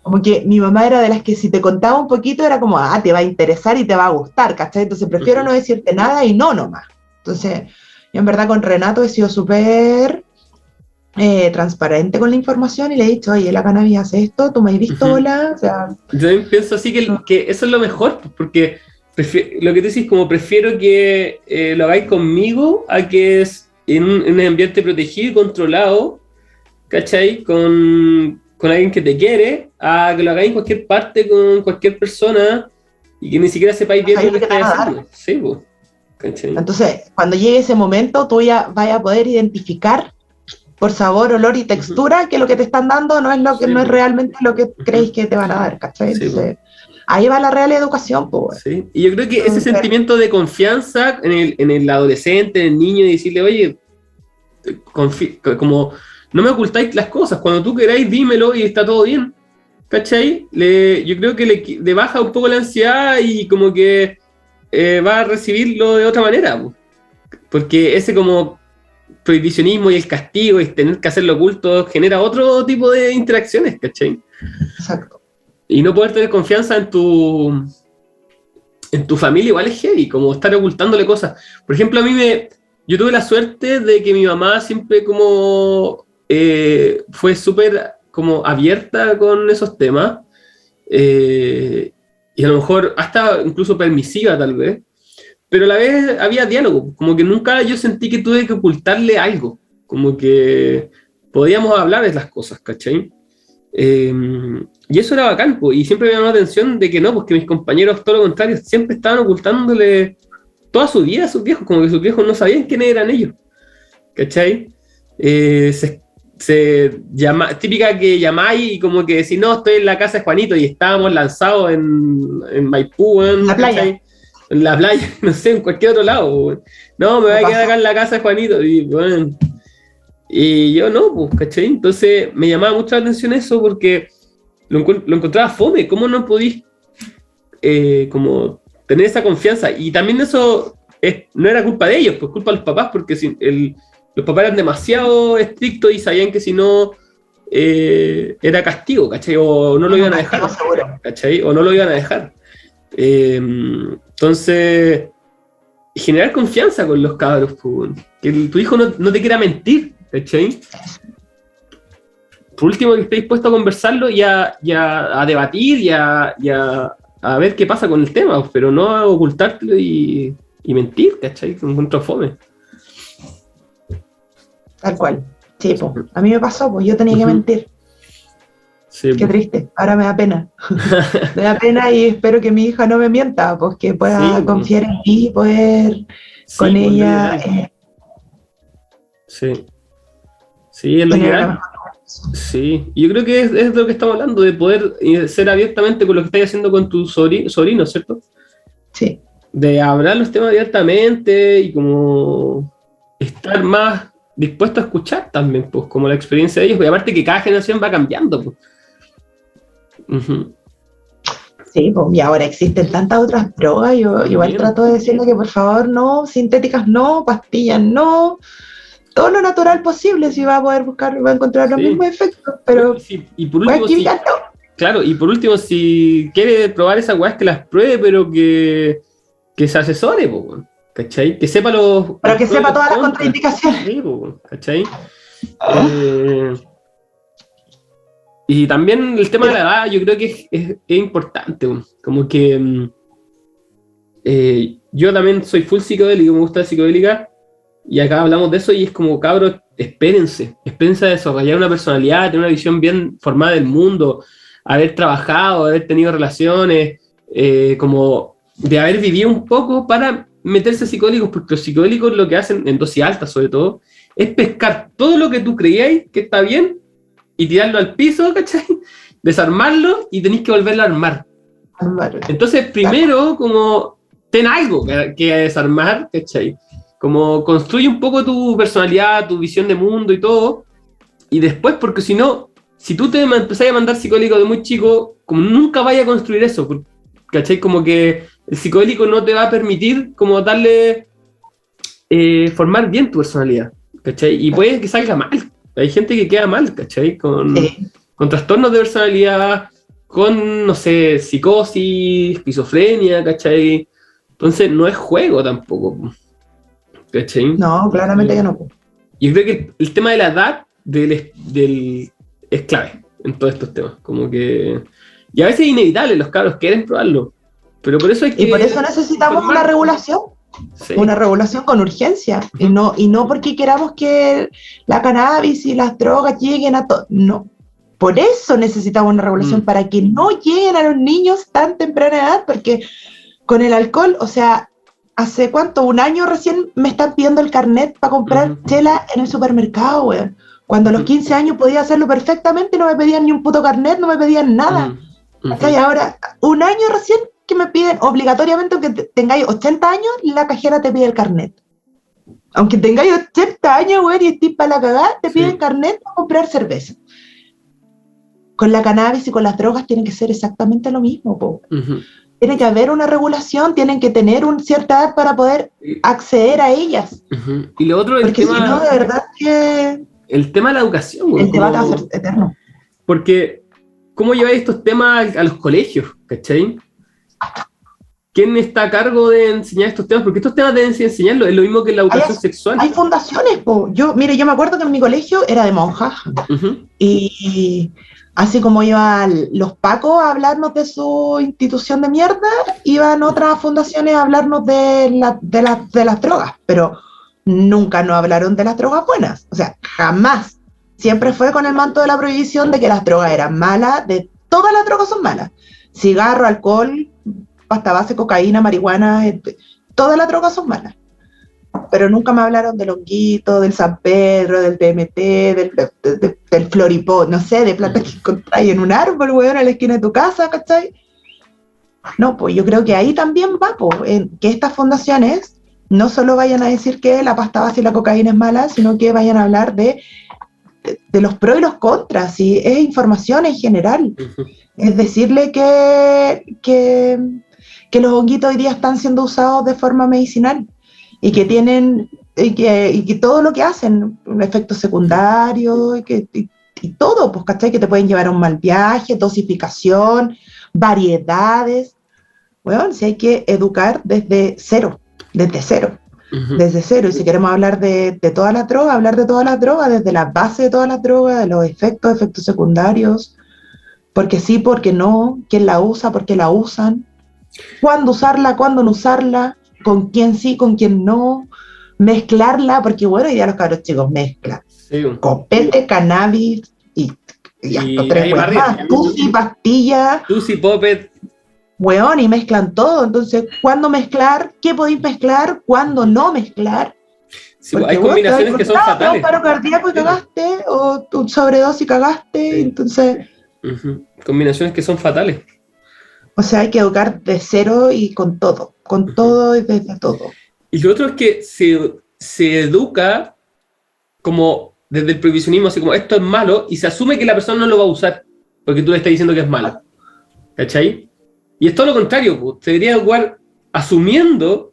como que mi mamá era de las que si te contaba un poquito era como, ah, te va a interesar y te va a gustar, ¿cachai? Entonces prefiero no decirte nada y no nomás. Entonces, yo en verdad con Renato he sido súper eh, transparente con la información y le he dicho, oye, la cannabis hace esto, tú me has visto, hola, o sea... Yo pienso así que, que, eso es lo mejor, porque lo que te decís, como prefiero que eh, lo hagáis conmigo a que es en un, en un ambiente protegido y controlado, ¿cachai? Con, con alguien que te quiere a que lo hagáis en cualquier parte con cualquier persona y que ni siquiera sepáis bien lo que estáis haciendo. Sí, pues. Entonces, cuando llegue ese momento, tú ya vas a poder identificar por sabor, olor y textura que lo que te están dando no es lo que no es realmente lo que creéis que te van a dar, ¿cachai? Entonces, ahí va la real educación, pues. Sí, y yo creo que ese sentimiento de confianza en el, en el adolescente, en el niño, y decirle, oye, como no me ocultáis las cosas, cuando tú queráis, dímelo y está todo bien. ¿Cachai? Le, yo creo que le, baja un poco la ansiedad y como que eh, va a recibirlo de otra manera. Porque ese como prohibicionismo y el castigo y tener que hacerlo oculto genera otro tipo de interacciones, ¿cachai? Exacto. Y no poder tener confianza en tu, en tu familia igual es heavy, como estar ocultándole cosas. Por ejemplo, a mí me... Yo tuve la suerte de que mi mamá siempre como eh, fue súper como abierta con esos temas eh, y a lo mejor hasta incluso permisiva tal vez, pero a la vez había diálogo, como que nunca yo sentí que tuve que ocultarle algo, como que podíamos hablar de las cosas, ¿cachai? Eh, y eso era bacán, y siempre me llamó la atención de que no, porque mis compañeros, todo lo contrario, siempre estaban ocultándole toda su vida a sus viejos, como que sus viejos no sabían quiénes eran ellos, ¿cachai? eh, se, se llama, típica que llamáis y como que decís, no, estoy en la casa de Juanito y estábamos lanzados en, en Maipú, en La playa. ¿cachai? En la playa, (laughs) no sé, en cualquier otro lado. No, me voy a quedar acá en la casa de Juanito. Y, bueno, y yo no, pues, ¿cachai? Entonces me llamaba mucho la atención eso porque lo, encontraba fome. ¿Cómo no podís eh, como tener esa confianza? Y también eso es- no era culpa de ellos, pues culpa de los papás, porque si el, los papás eran demasiado estrictos y sabían que si no eh, era castigo, ¿cachai? O no lo iban a dejar. ¿cachai? O no lo iban a dejar. Eh, entonces, generar confianza con los cabros, que tu hijo no, no te quiera mentir, ¿cachai? Por último, que esté dispuesto a conversarlo y a, y a- a debatir y, a, y a- ver qué pasa con el tema, pero no a ocultártelo y, y mentir, ¿cachai? Que encuentro fome. Tal cual. Sí, po. a mí me pasó, pues yo tenía que mentir. Sí, Qué triste. Ahora me da pena. (laughs) me da pena y espero que mi hija no me mienta, pues que pueda Sí, po. confiar en mí y poder Sí, con pues, ella eh, Sí. Sí, es lo ideal. Sí, yo creo que es, es de lo que estamos hablando, de poder eh, ser abiertamente con lo que estás haciendo con tu sobri- sobrino, ¿cierto? Sí, De hablar los temas abiertamente y como estar más dispuesto a escuchar también, pues, como la experiencia de ellos, y aparte que cada generación va cambiando, pues. Sí, pues, y ahora existen tantas otras drogas. Yo igual trato de decirle que por favor no, sintéticas no, pastillas no, todo lo natural posible si va a poder buscar, va a encontrar los Sí. mismos efectos, pero si- y por pues, último, si, no. claro, y por último, si quiere probar esas weas, que las pruebe, pero que, que se asesore, pues, ¿cachai? Que sepa los. Los que sepa todas las contraindicaciones. Sí, ¿cachai? Eh, y también el tema de la edad, yo creo que es, es- es importante. po. Como que mm, eh, yo también soy full psicodélico, me gusta la psicodélica, y acá hablamos de eso y es como, cabros, espérense, espérense a desarrollar una personalidad, tener una visión bien formada del mundo, haber trabajado, haber tenido relaciones, eh, como de haber vivido un poco para meterse a psicodélicos, porque los psicodélicos lo que hacen, en dosis altas sobre todo, es pescar todo lo que tú creíais que está bien y tirarlo al piso, (laughs) ¿cachai? Desarmarlo y tenéis que volverlo a armar. Entonces, primero, como ten algo que, que desarmar, ¿cachai? Como construye un poco tu personalidad, tu visión de mundo y todo. Y después, porque si no, si tú te empezás a mandar psicodélico de muy chico, como nunca vaya a construir eso, ¿cachai? Como que el psicodélico no te va a permitir como darle, eh, formar bien tu personalidad, ¿cachai? Y puede que salga mal. Hay gente que queda mal, ¿cachai? Con, Sí. con trastornos de personalidad, con, no sé, psicosis, esquizofrenia, ¿cachai? Entonces no es juego tampoco, ¿cachai? No, claramente que no. Yo creo que el, el tema de la edad del, del- es clave en todos estos temas, como que... Y a veces es inevitable, los cabros quieren probarlo, pero por eso hay que... Y por eso necesitamos una regulación, Sí. una regulación con urgencia. Y no, y no porque queramos que la cannabis y las drogas lleguen a todo. No. Por eso necesitamos una regulación, Mm. para que no lleguen a los niños tan temprana edad, porque con el alcohol, o sea, hace cuánto, un año recién me están pidiendo el carnet para comprar chela en el supermercado, weón. Cuando a los Ujú. 15 años podía hacerlo perfectamente, no me pedían ni un puto carnet, no me pedían nada. Ujú. ¿Cachai? Ahora, un año recién que me piden obligatoriamente, aunque te- tengáis 80 años, la cajera te pide el carnet. Aunque tengáis 80 años, güey, y estés para la cagada, te Sí. piden carnet para comprar cerveza. Con la cannabis y con las drogas tiene que ser exactamente lo mismo. po. Ujú. Tiene que haber una regulación, tienen que tener una cierta edad para poder acceder a ellas. Ujú. Y lo otro, el Porque si tema, no, de verdad que el tema de la educación, güey, el debate va a ser eterno. Porque, ¿cómo lleváis estos temas a los colegios? ¿Cachai? ¿Quién está a cargo de enseñar estos temas? Porque estos temas deben ser enseñarlo, es lo mismo que la educación Hay- sexual. Hay fundaciones, po. Yo, mire, yo me acuerdo que en mi colegio era de monjas, Y así como iban los pacos a hablarnos de su institución de mierda, iban otras fundaciones a hablarnos de, la- de, la- de las drogas, pero nunca nos hablaron de las drogas buenas. O sea, jamás. Siempre fue con el manto de la prohibición de que las drogas eran malas, de todas las drogas son malas. Cigarro, alcohol, pasta base, cocaína, marihuana, eh, todas las drogas son malas. pero nunca me hablaron del honguito, del San Pedro, del DMT, del, del floripó, no sé, de plata que encontráis en un árbol, weón, a la esquina de tu casa, ¿cachai? No, pues yo creo que ahí también va, pues, en que estas fundaciones no solo vayan a decir que la pasta base y la cocaína es mala, sino que vayan a hablar de, de, los pros y los contras, y es información en general. Es decirle que, que, que los honguitos hoy día están siendo usados de forma medicinal y que tienen, y que, y que todo lo que hacen, un efecto secundario, y, que, y, y todo, pues, ¿cachai? Que te pueden llevar a un mal viaje, dosificación, variedades. Bueno, si hay que educar desde cero, desde cero, Desde cero. Y si queremos hablar de, de todas las drogas, hablar de todas las drogas, desde la base de todas las drogas, de los efectos, efectos secundarios, porque sí, porque no, quién la usa, por qué la usan, cuándo usarla, cuándo no usarla, con quién sí, con quién no, mezclarla, porque bueno, día los cabros chicos mezclan Sí, copete, cannabis y, y Y hasta ahí tres más, tusi, pastilla, Tusi Poppet, weón, y mezclan todo. Entonces, ¿cuándo mezclar? ¿Qué podéis mezclar? ¿Cuándo no mezclar? sí, hay weón, combinaciones que son fatales. Un paro cardíaco y cagaste, o un sobredosis y cagaste, Sí. entonces, Ujú. Combinaciones que son fatales. o sea, hay que educar de cero y con todo, con Ujú. todo y desde todo. Y lo otro es que se, se educa como desde el prohibicionismo, así como esto es malo, y se asume que la persona no lo va a usar, porque tú le estás diciendo que es malo. ¿Cachai? Y es todo lo contrario, pues, se debería educar asumiendo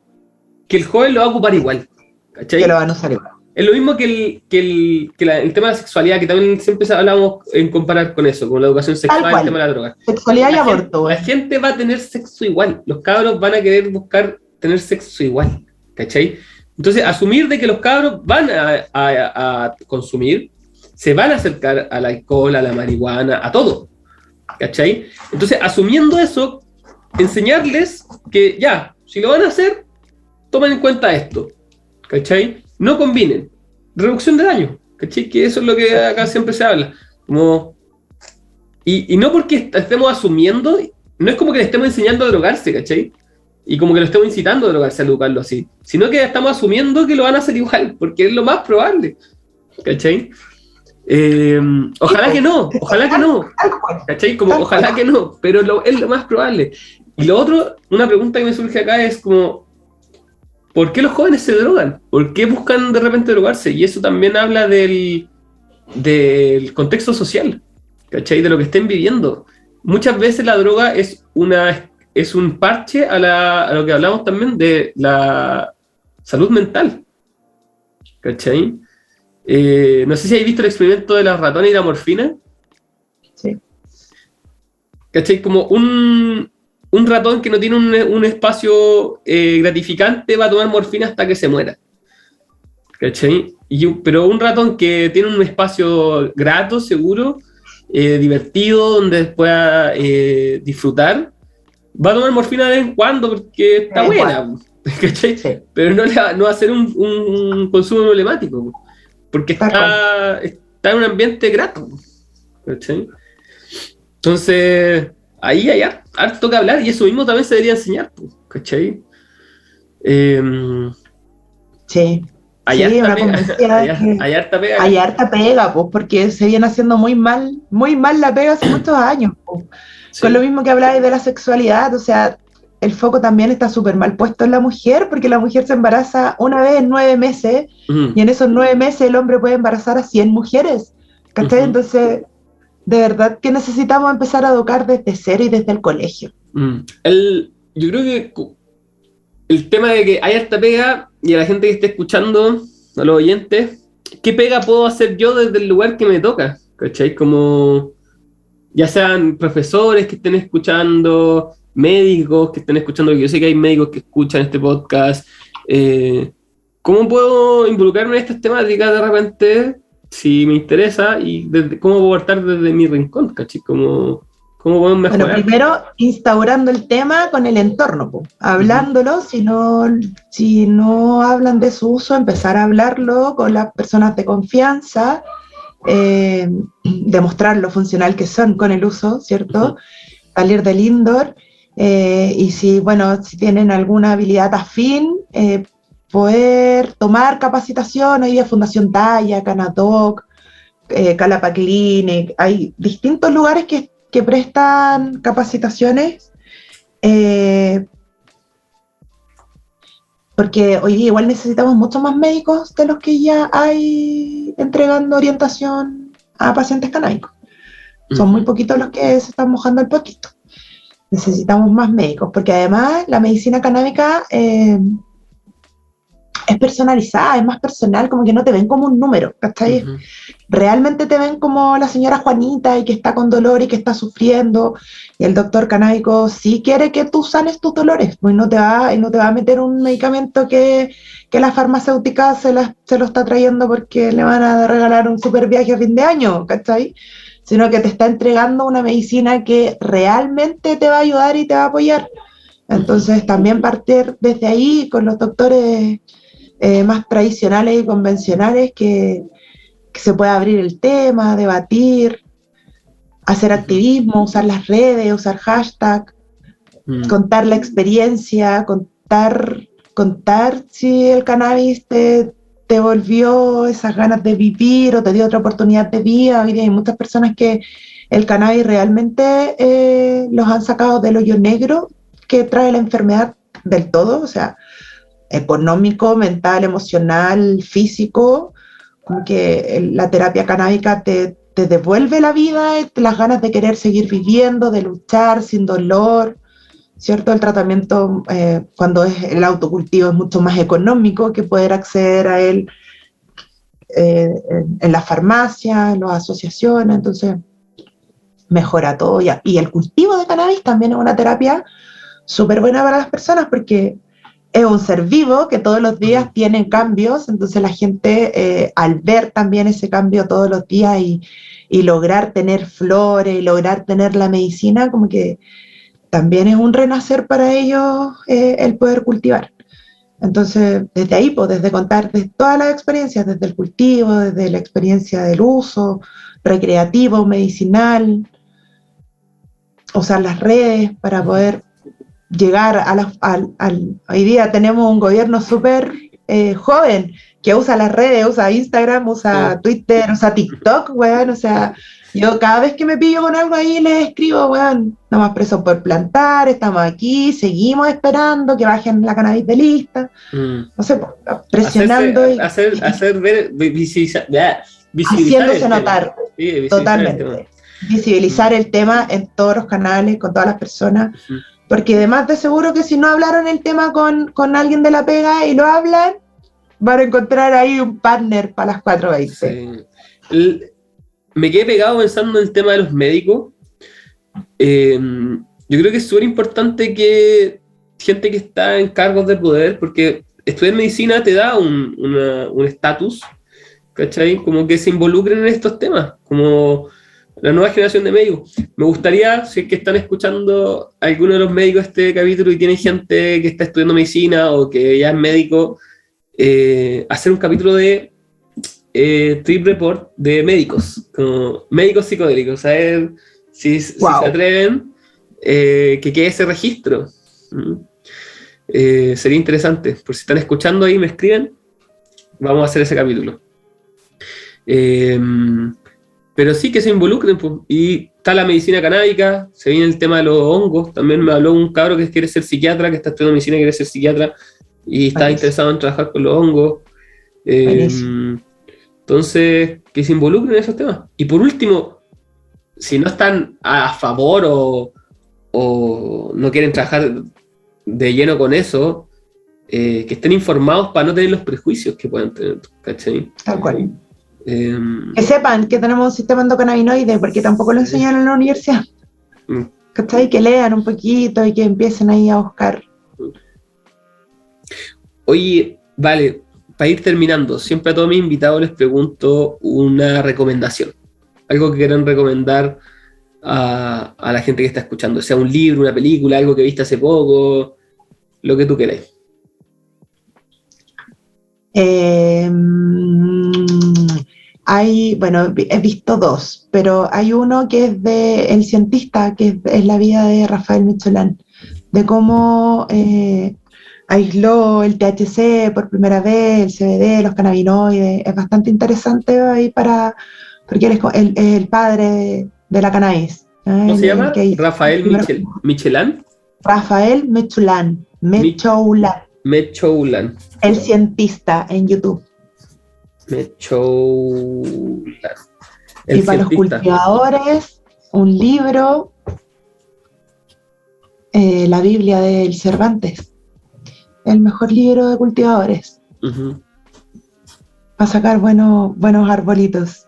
que el joven lo va a ocupar igual. ¿Cachai? Que lo van a usar igual. Es lo mismo que el, que el, que la- el tema de la sexualidad, que también siempre hablamos en comparar con eso, con la educación sexual y el tema de la droga. Sexualidad y La aborto, gente, la weón. gente va a tener sexo igual. Los cabros van a querer buscar tener sexo igual. ¿Cachai? Entonces, asumir de que los cabros van a, a- a consumir, se van a acercar al alcohol, a la marihuana, a todo. ¿Cachai? Entonces, asumiendo eso, enseñarles que ya, si lo van a hacer, tomen en cuenta esto. ¿Cachai? No combinen. Reducción de daño. ¿Cachai? Que eso es lo que acá siempre se habla. Como y, y no porque est- estemos asumiendo, no es como que le estemos enseñando a drogarse, ¿cachai? Y como que lo estemos incitando a drogarse, a educarlo así, sino que estamos asumiendo que lo van a hacer igual, porque es lo más probable, ¿cachai? Eh, ojalá que no, ojalá que no. ¿cachai? Como ojalá que no, pero lo- es lo más probable. Y lo otro, una pregunta que me surge acá es como, ¿por qué los jóvenes se drogan? ¿Por qué buscan de repente drogarse? Y eso también habla del, del contexto social, ¿cachai? De lo que estén viviendo. Muchas veces la droga es, una, es un parche a, la- a lo que hablamos también de la salud mental, ¿cachai? Eh, no sé si habéis visto el experimento de la ratona y la morfina. Sí. ¿Cachai? Como un, un ratón que no tiene un, un espacio eh, gratificante va a tomar morfina hasta que se muera. ¿Cachai? Y un- pero un ratón que tiene un espacio grato, seguro, eh, divertido, donde pueda eh, disfrutar, va a tomar morfina de vez en cuando porque está buena. (laughs) ¿Cachai? Sí. Pero no, le va, no va a ser un, un consumo problemático, porque está, está en un ambiente grato. ¿cachai? Entonces, ahí hay har- harto que hablar y eso mismo también se debería enseñar. pues, ¿cachai? Em, Sí. hay, Sí, harta una pega, (laughs) hay, que- hay harta pega. Hay harta pega, pues, porque se viene haciendo muy mal, muy mal la pega hace muchos años. pues. Sí. Con lo mismo que hablabais de la sexualidad, o sea, el foco también está súper mal puesto en la mujer, porque la mujer se embaraza una vez en nueve meses, Ujú. y en esos nueve meses el hombre puede embarazar a 100 mujeres. ¿Cachai? Ujú. Entonces, de verdad que necesitamos empezar a educar desde cero y desde el colegio. Mm. El, yo creo que el tema de que hay harta pega y a la gente que esté escuchando, a los oyentes, ¿qué pega puedo hacer yo desde el lugar que me toca? ¿Cachai? Como ya sean profesores que estén escuchando, médicos que estén escuchando, yo sé que hay médicos que escuchan este podcast. eh, ¿Cómo puedo involucrarme en estas temáticas de repente? Si me interesa y desde, cómo puedo partir desde mi rincón, ¿cachai? Como, ¿Cómo podemos Bueno, mejorar? primero instaurando el tema con el entorno, po. hablándolo, si, no, si no hablan de su uso, empezar a hablarlo con las personas de confianza, eh, demostrar lo funcional que son con el uso, ¿cierto? Salir del indoor eh, y si, bueno, si tienen alguna habilidad afín, eh, poder tomar capacitación, hoy día Fundación Daya, Canadoc, eh, Calapa Clinic, hay distintos lugares que, que prestan capacitaciones, eh, porque hoy día igual necesitamos muchos más médicos de los que ya hay entregando orientación a pacientes canábicos. Son muy poquitos los que se están mojando el poquito. Necesitamos más médicos, porque además la medicina canábica eh, es personalizada, es más personal, como que no te ven como un número, ¿cachai? Realmente te ven como la señora Juanita y que está con dolor y que está sufriendo, y el doctor canábico sí quiere que tú sanes tus dolores, pues no te va, y no te va a meter un medicamento que, que la farmacéutica se, se lo está trayendo porque le van a regalar un super viaje a fin de año, ¿cachai? Sino que te está entregando una medicina que realmente te va a ayudar y te va a apoyar. Entonces también partir desde ahí con los doctores eh, más tradicionales y convencionales que, se pueda abrir el tema, debatir, hacer activismo, usar las redes, usar hashtag, mm. contar la experiencia, contar, contar si el cannabis te, te, volvió esas ganas de vivir o te dio otra oportunidad de vida. Hoy día hay muchas personas que el cannabis realmente eh, los han sacado del hoyo negro que trae la enfermedad del todo, o sea, económico, mental, emocional, físico, como que la terapia canábica te, te devuelve la vida, las ganas de querer seguir viviendo, de luchar sin dolor, ¿cierto? El tratamiento eh, cuando es el autocultivo es mucho más económico que poder acceder a él eh, en, la farmacia, en las asociaciones, entonces mejora todo. Ya. Y el cultivo de cannabis también es una terapia súper buena para las personas porque es un ser vivo que todos los días tiene cambios, entonces la gente eh, al ver también ese cambio todos los días y, lograr tener flores y lograr tener la medicina, como que también es un renacer para ellos eh, el poder cultivar. Entonces, desde ahí, pues, desde contar de todas las experiencias, desde el cultivo, desde la experiencia del uso recreativo, medicinal, usar las redes para poder llegar a la, hoy día tenemos un gobierno súper eh, joven que usa las redes, usa Instagram, usa Twitter, usa TikTok, weón, o sea, yo cada vez que me pillo con algo ahí le escribo, weón, estamos presos por plantar, estamos aquí, seguimos esperando que bajen la cannabis de lista, mm. no sé, presionando hacer, hacer, ver, visibilizar, haciéndose notar, totalmente, visibilizar el tema en todos los canales, con todas las personas. Porque además de seguro que si no hablaron el tema con, con alguien de la pega y lo hablan, van a encontrar ahí un partner para las 420. Sí. me quedé pegado pensando en el tema de los médicos. Eh, yo creo que es súper importante que gente que está en cargos de poder, porque estudiar medicina te da un estatus, ¿cachai? Como que se involucren en estos temas, como la nueva generación de médicos. Me gustaría, si es que están escuchando alguno de los médicos este capítulo y tienen gente que está estudiando medicina o que ya es médico, eh, hacer un capítulo de eh, trip report de médicos, como médicos psicodélicos, a ver si, se atreven, eh, que quede ese registro. Mm. sería interesante. Por si están escuchando ahí, me escriben, vamos a hacer ese capítulo. Pero sí que se involucren, pues. y está la medicina canábica, se viene el tema de los hongos, también me habló un cabro que quiere ser psiquiatra, que está estudiando medicina y quiere ser psiquiatra, y está interesado en trabajar con los hongos. Eh, entonces, que se involucren en esos temas. Y por último, si no están a favor o, no quieren trabajar de lleno con eso, eh, que estén informados para no tener los prejuicios que pueden tener, ¿cachai? Tal cual. Em, que sepan que tenemos un sistema endocannabinoide, porque tampoco lo enseñan en la universidad. Mm. Que lean un poquito y que empiecen ahí a buscar. Oye, vale, para ir terminando, siempre a todos mis invitados les pregunto una recomendación. Algo que quieran recomendar a, a la gente que está escuchando, sea un libro, una película, algo que viste hace poco, lo que tú queráis. Eh, hay, bueno, he visto dos, pero hay uno que es de El cientista, que es, la vida de Rafael Michelán, de cómo eh, aisló el THC por primera vez, el CBD, los cannabinoides. Es bastante interesante ahí para, porque él es el, padre de, de la cannabis. ¿eh? ¿Cómo El- se llama? hizo- Rafael Michel, Michelán. Rafael Mechulán, Mechoulan, Mechoulan. el cientista en YouTube. Mechoulan. El y para los cultivadores, un libro, eh, la Biblia del Cervantes, el mejor libro de cultivadores, Ujú. para sacar buenos, buenos arbolitos.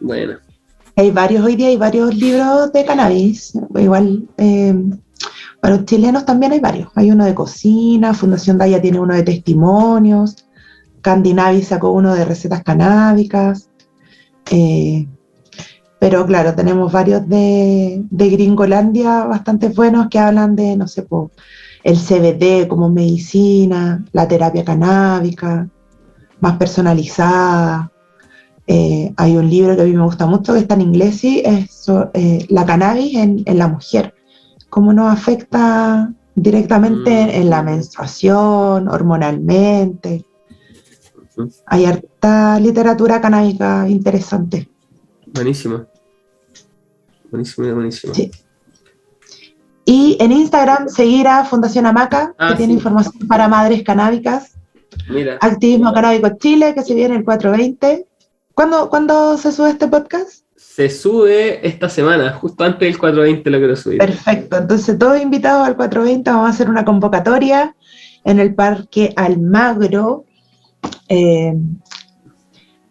Bueno. Hay varios, hoy día hay varios libros de cannabis, igual eh, para los chilenos también hay varios. Hay uno de cocina, Fundación Daya tiene uno de testimonios, Candinavi sacó uno de recetas canábicas. eh, pero claro, tenemos varios de, de Gringolandia bastante buenos que hablan de, no sé, po, el CBD como medicina, la terapia canábica, más personalizada. Eh, hay un libro que a mí me gusta mucho que está en inglés y es eh, la cannabis en, en la mujer, cómo nos afecta directamente Mm. en la menstruación, hormonalmente. Hay harta literatura canábica interesante. Buenísimo. Buenísimo, buenísimo. Sí. Y en Instagram seguir a Fundación Amaca, Ah, que tiene sí. información para madres canábicas. Mira, Activismo Canábico Chile, que se viene el 420. ¿Cuándo, ¿Cuándo se sube este podcast? se sube esta semana, justo antes del 420 lo quiero subir. Perfecto, entonces todos invitados al 420, vamos a hacer una convocatoria en el Parque Almagro. Eh,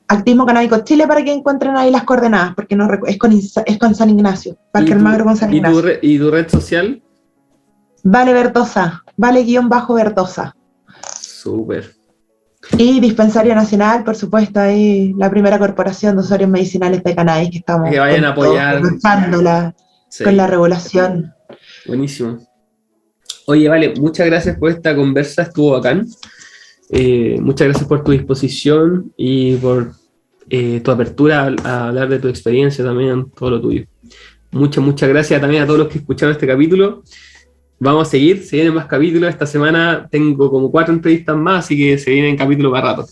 Activismo Canábico Chile para que encuentren ahí las coordenadas, porque no es, con, es con San Ignacio, Parque ¿Y tu- Almagro con San ¿Y tu, Ignacio. re- y tu red social? Vale Bertosa, vale guion bajo Bertosa. Súper. Y Dispensario Nacional, por supuesto, ahí la primera corporación de usuarios medicinales de cannabis que estamos Que vayan a apoyar. Sí, con la regulación. Buenísimo. Oye, vale, muchas gracias por esta conversa, estuvo bacán. Eh, muchas gracias por tu disposición y por eh, tu apertura a, a hablar de tu experiencia también, todo lo tuyo. Muchas, muchas gracias también a todos los que escucharon este capítulo. Vamos a seguir, se vienen más capítulos. Esta semana tengo como cuatro entrevistas más, así que se vienen capítulos para rato.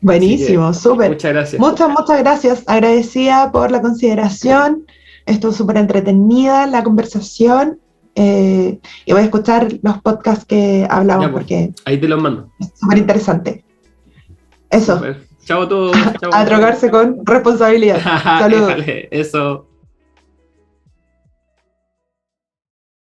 Buenísimo, súper. Muchas gracias. Muchas, muchas gracias. Agradecida por la consideración. Estuvo súper entretenida la conversación. Eh, y voy a escuchar los podcasts que hablamos Ya, pues. porque Ahí te los mando. es súper interesante. Eso, Súper. Chao a todos. (laughs) Chao. a drogarse con responsabilidad. (laughs) Saludos. Eso.